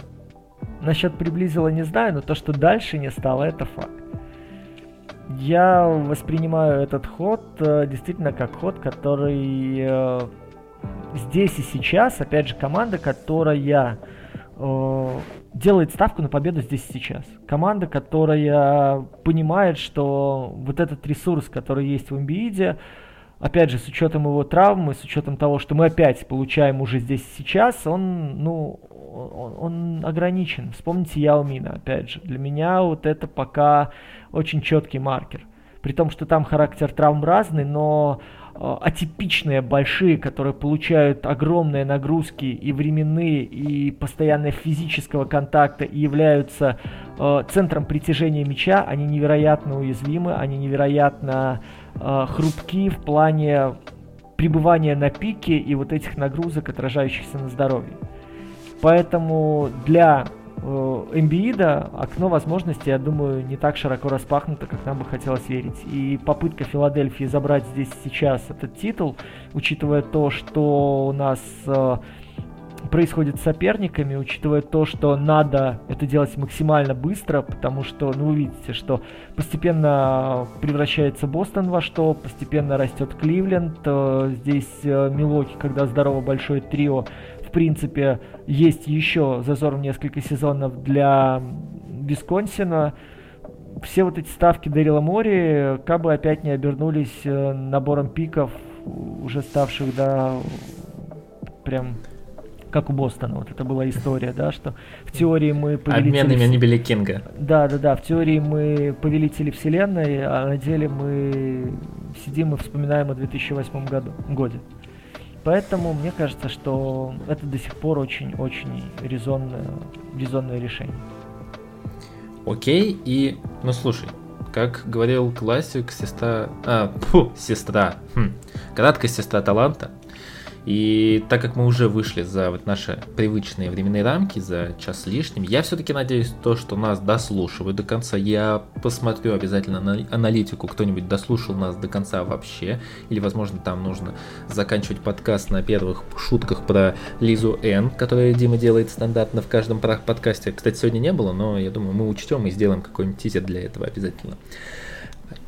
Насчет приблизила не знаю, но то, что дальше не стало, это факт. Я воспринимаю этот ход э, действительно как ход, который э, здесь и сейчас, опять же, команда, которая э, делает ставку на победу здесь и сейчас. Команда, которая понимает, что вот этот ресурс, который есть в Эмбииде, опять же, с учетом его травмы, с учетом того, что мы опять получаем уже здесь и сейчас, он, ну, он, он ограничен. Вспомните Яумина, опять же. Для меня вот это пока очень четкий маркер. При том, что там характер травм разный, но э, атипичные, большие, которые получают огромные нагрузки и временные, и постоянно физического контакта, и являются э, центром притяжения мяча, они невероятно уязвимы, они невероятно э, хрупки в плане пребывания на пике и вот этих нагрузок, отражающихся на здоровье. Поэтому для Эмбиида окно возможностей, я думаю, не так широко распахнуто, как нам бы хотелось верить. И попытка Филадельфии забрать здесь сейчас этот титул, учитывая то, что у нас э, происходит с соперниками, учитывая то, что надо это делать максимально быстро, потому что, ну, вы видите, что постепенно превращается Бостон во что, постепенно растет Кливленд, э, здесь э, Милоки, когда здорово большое трио, в принципе, есть еще зазор в несколько сезонов для Висконсина. Все вот эти ставки Дэрила Мори как бы опять не обернулись э, набором пиков, уже ставших, да, прям как у Бостона. Вот это была история, да, что в теории мы повелители... Обменными они били Кинга. Да, да, да. В теории мы повелители вселенной, а на деле мы сидим и вспоминаем о 2008 году, годе. Поэтому мне кажется, что это до сих пор очень-очень резонное, резонное решение. Окей, и, ну слушай, как говорил классик, сестра... А, фу, сестра. Хм. Краткая сестра таланта. И так как мы уже вышли за вот наши привычные временные рамки, за час лишним, я все-таки надеюсь то, что нас дослушивают до конца. Я посмотрю обязательно на аналитику, кто-нибудь дослушал нас до конца вообще. Или, возможно, там нужно заканчивать подкаст на первых шутках про Лизу Н, которую Дима делает стандартно в каждом подкасте. Кстати, сегодня не было, но я думаю, мы учтем и сделаем какой-нибудь тизер для этого обязательно.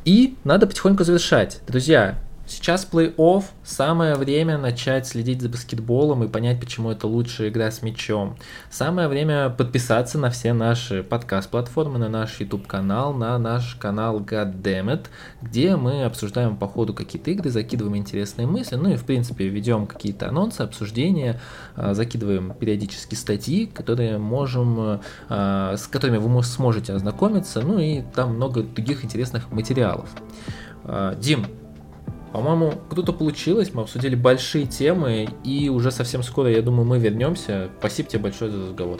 И надо потихоньку завершать. Друзья, Сейчас плей-офф, самое время начать следить за баскетболом и понять, почему это лучшая игра с мячом. Самое время подписаться на все наши подкаст-платформы, на наш YouTube-канал, на наш канал Goddammit, где мы обсуждаем по ходу какие-то игры, закидываем интересные мысли, ну и в принципе ведем какие-то анонсы, обсуждения, а, закидываем периодически статьи, которые можем, а, с которыми вы сможете ознакомиться, ну и там много других интересных материалов. А, Дим, по-моему, круто получилось, мы обсудили большие темы, и уже совсем скоро, я думаю, мы вернемся. Спасибо тебе большое за разговор.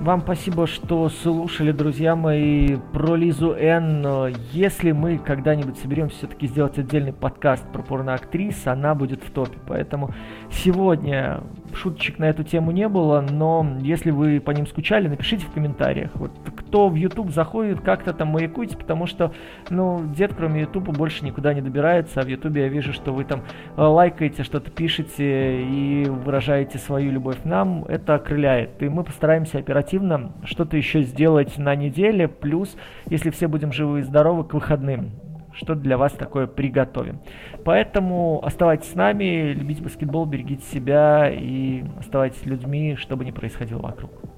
Вам спасибо, что слушали, друзья мои, про Лизу Н. Если мы когда-нибудь соберемся все-таки сделать отдельный подкаст про порноактрис, она будет в топе. Поэтому сегодня шуточек на эту тему не было, но если вы по ним скучали, напишите в комментариях. Вот кто в YouTube заходит, как-то там маякуйте, потому что, ну, дед кроме YouTube больше никуда не добирается, а в YouTube я вижу, что вы там э, лайкаете, что-то пишете и выражаете свою любовь нам. Это окрыляет. И мы постараемся оперативно что-то еще сделать на неделе, плюс, если все будем живы и здоровы, к выходным что для вас такое приготовим. Поэтому оставайтесь с нами, любите баскетбол, берегите себя и оставайтесь людьми, что бы ни происходило вокруг.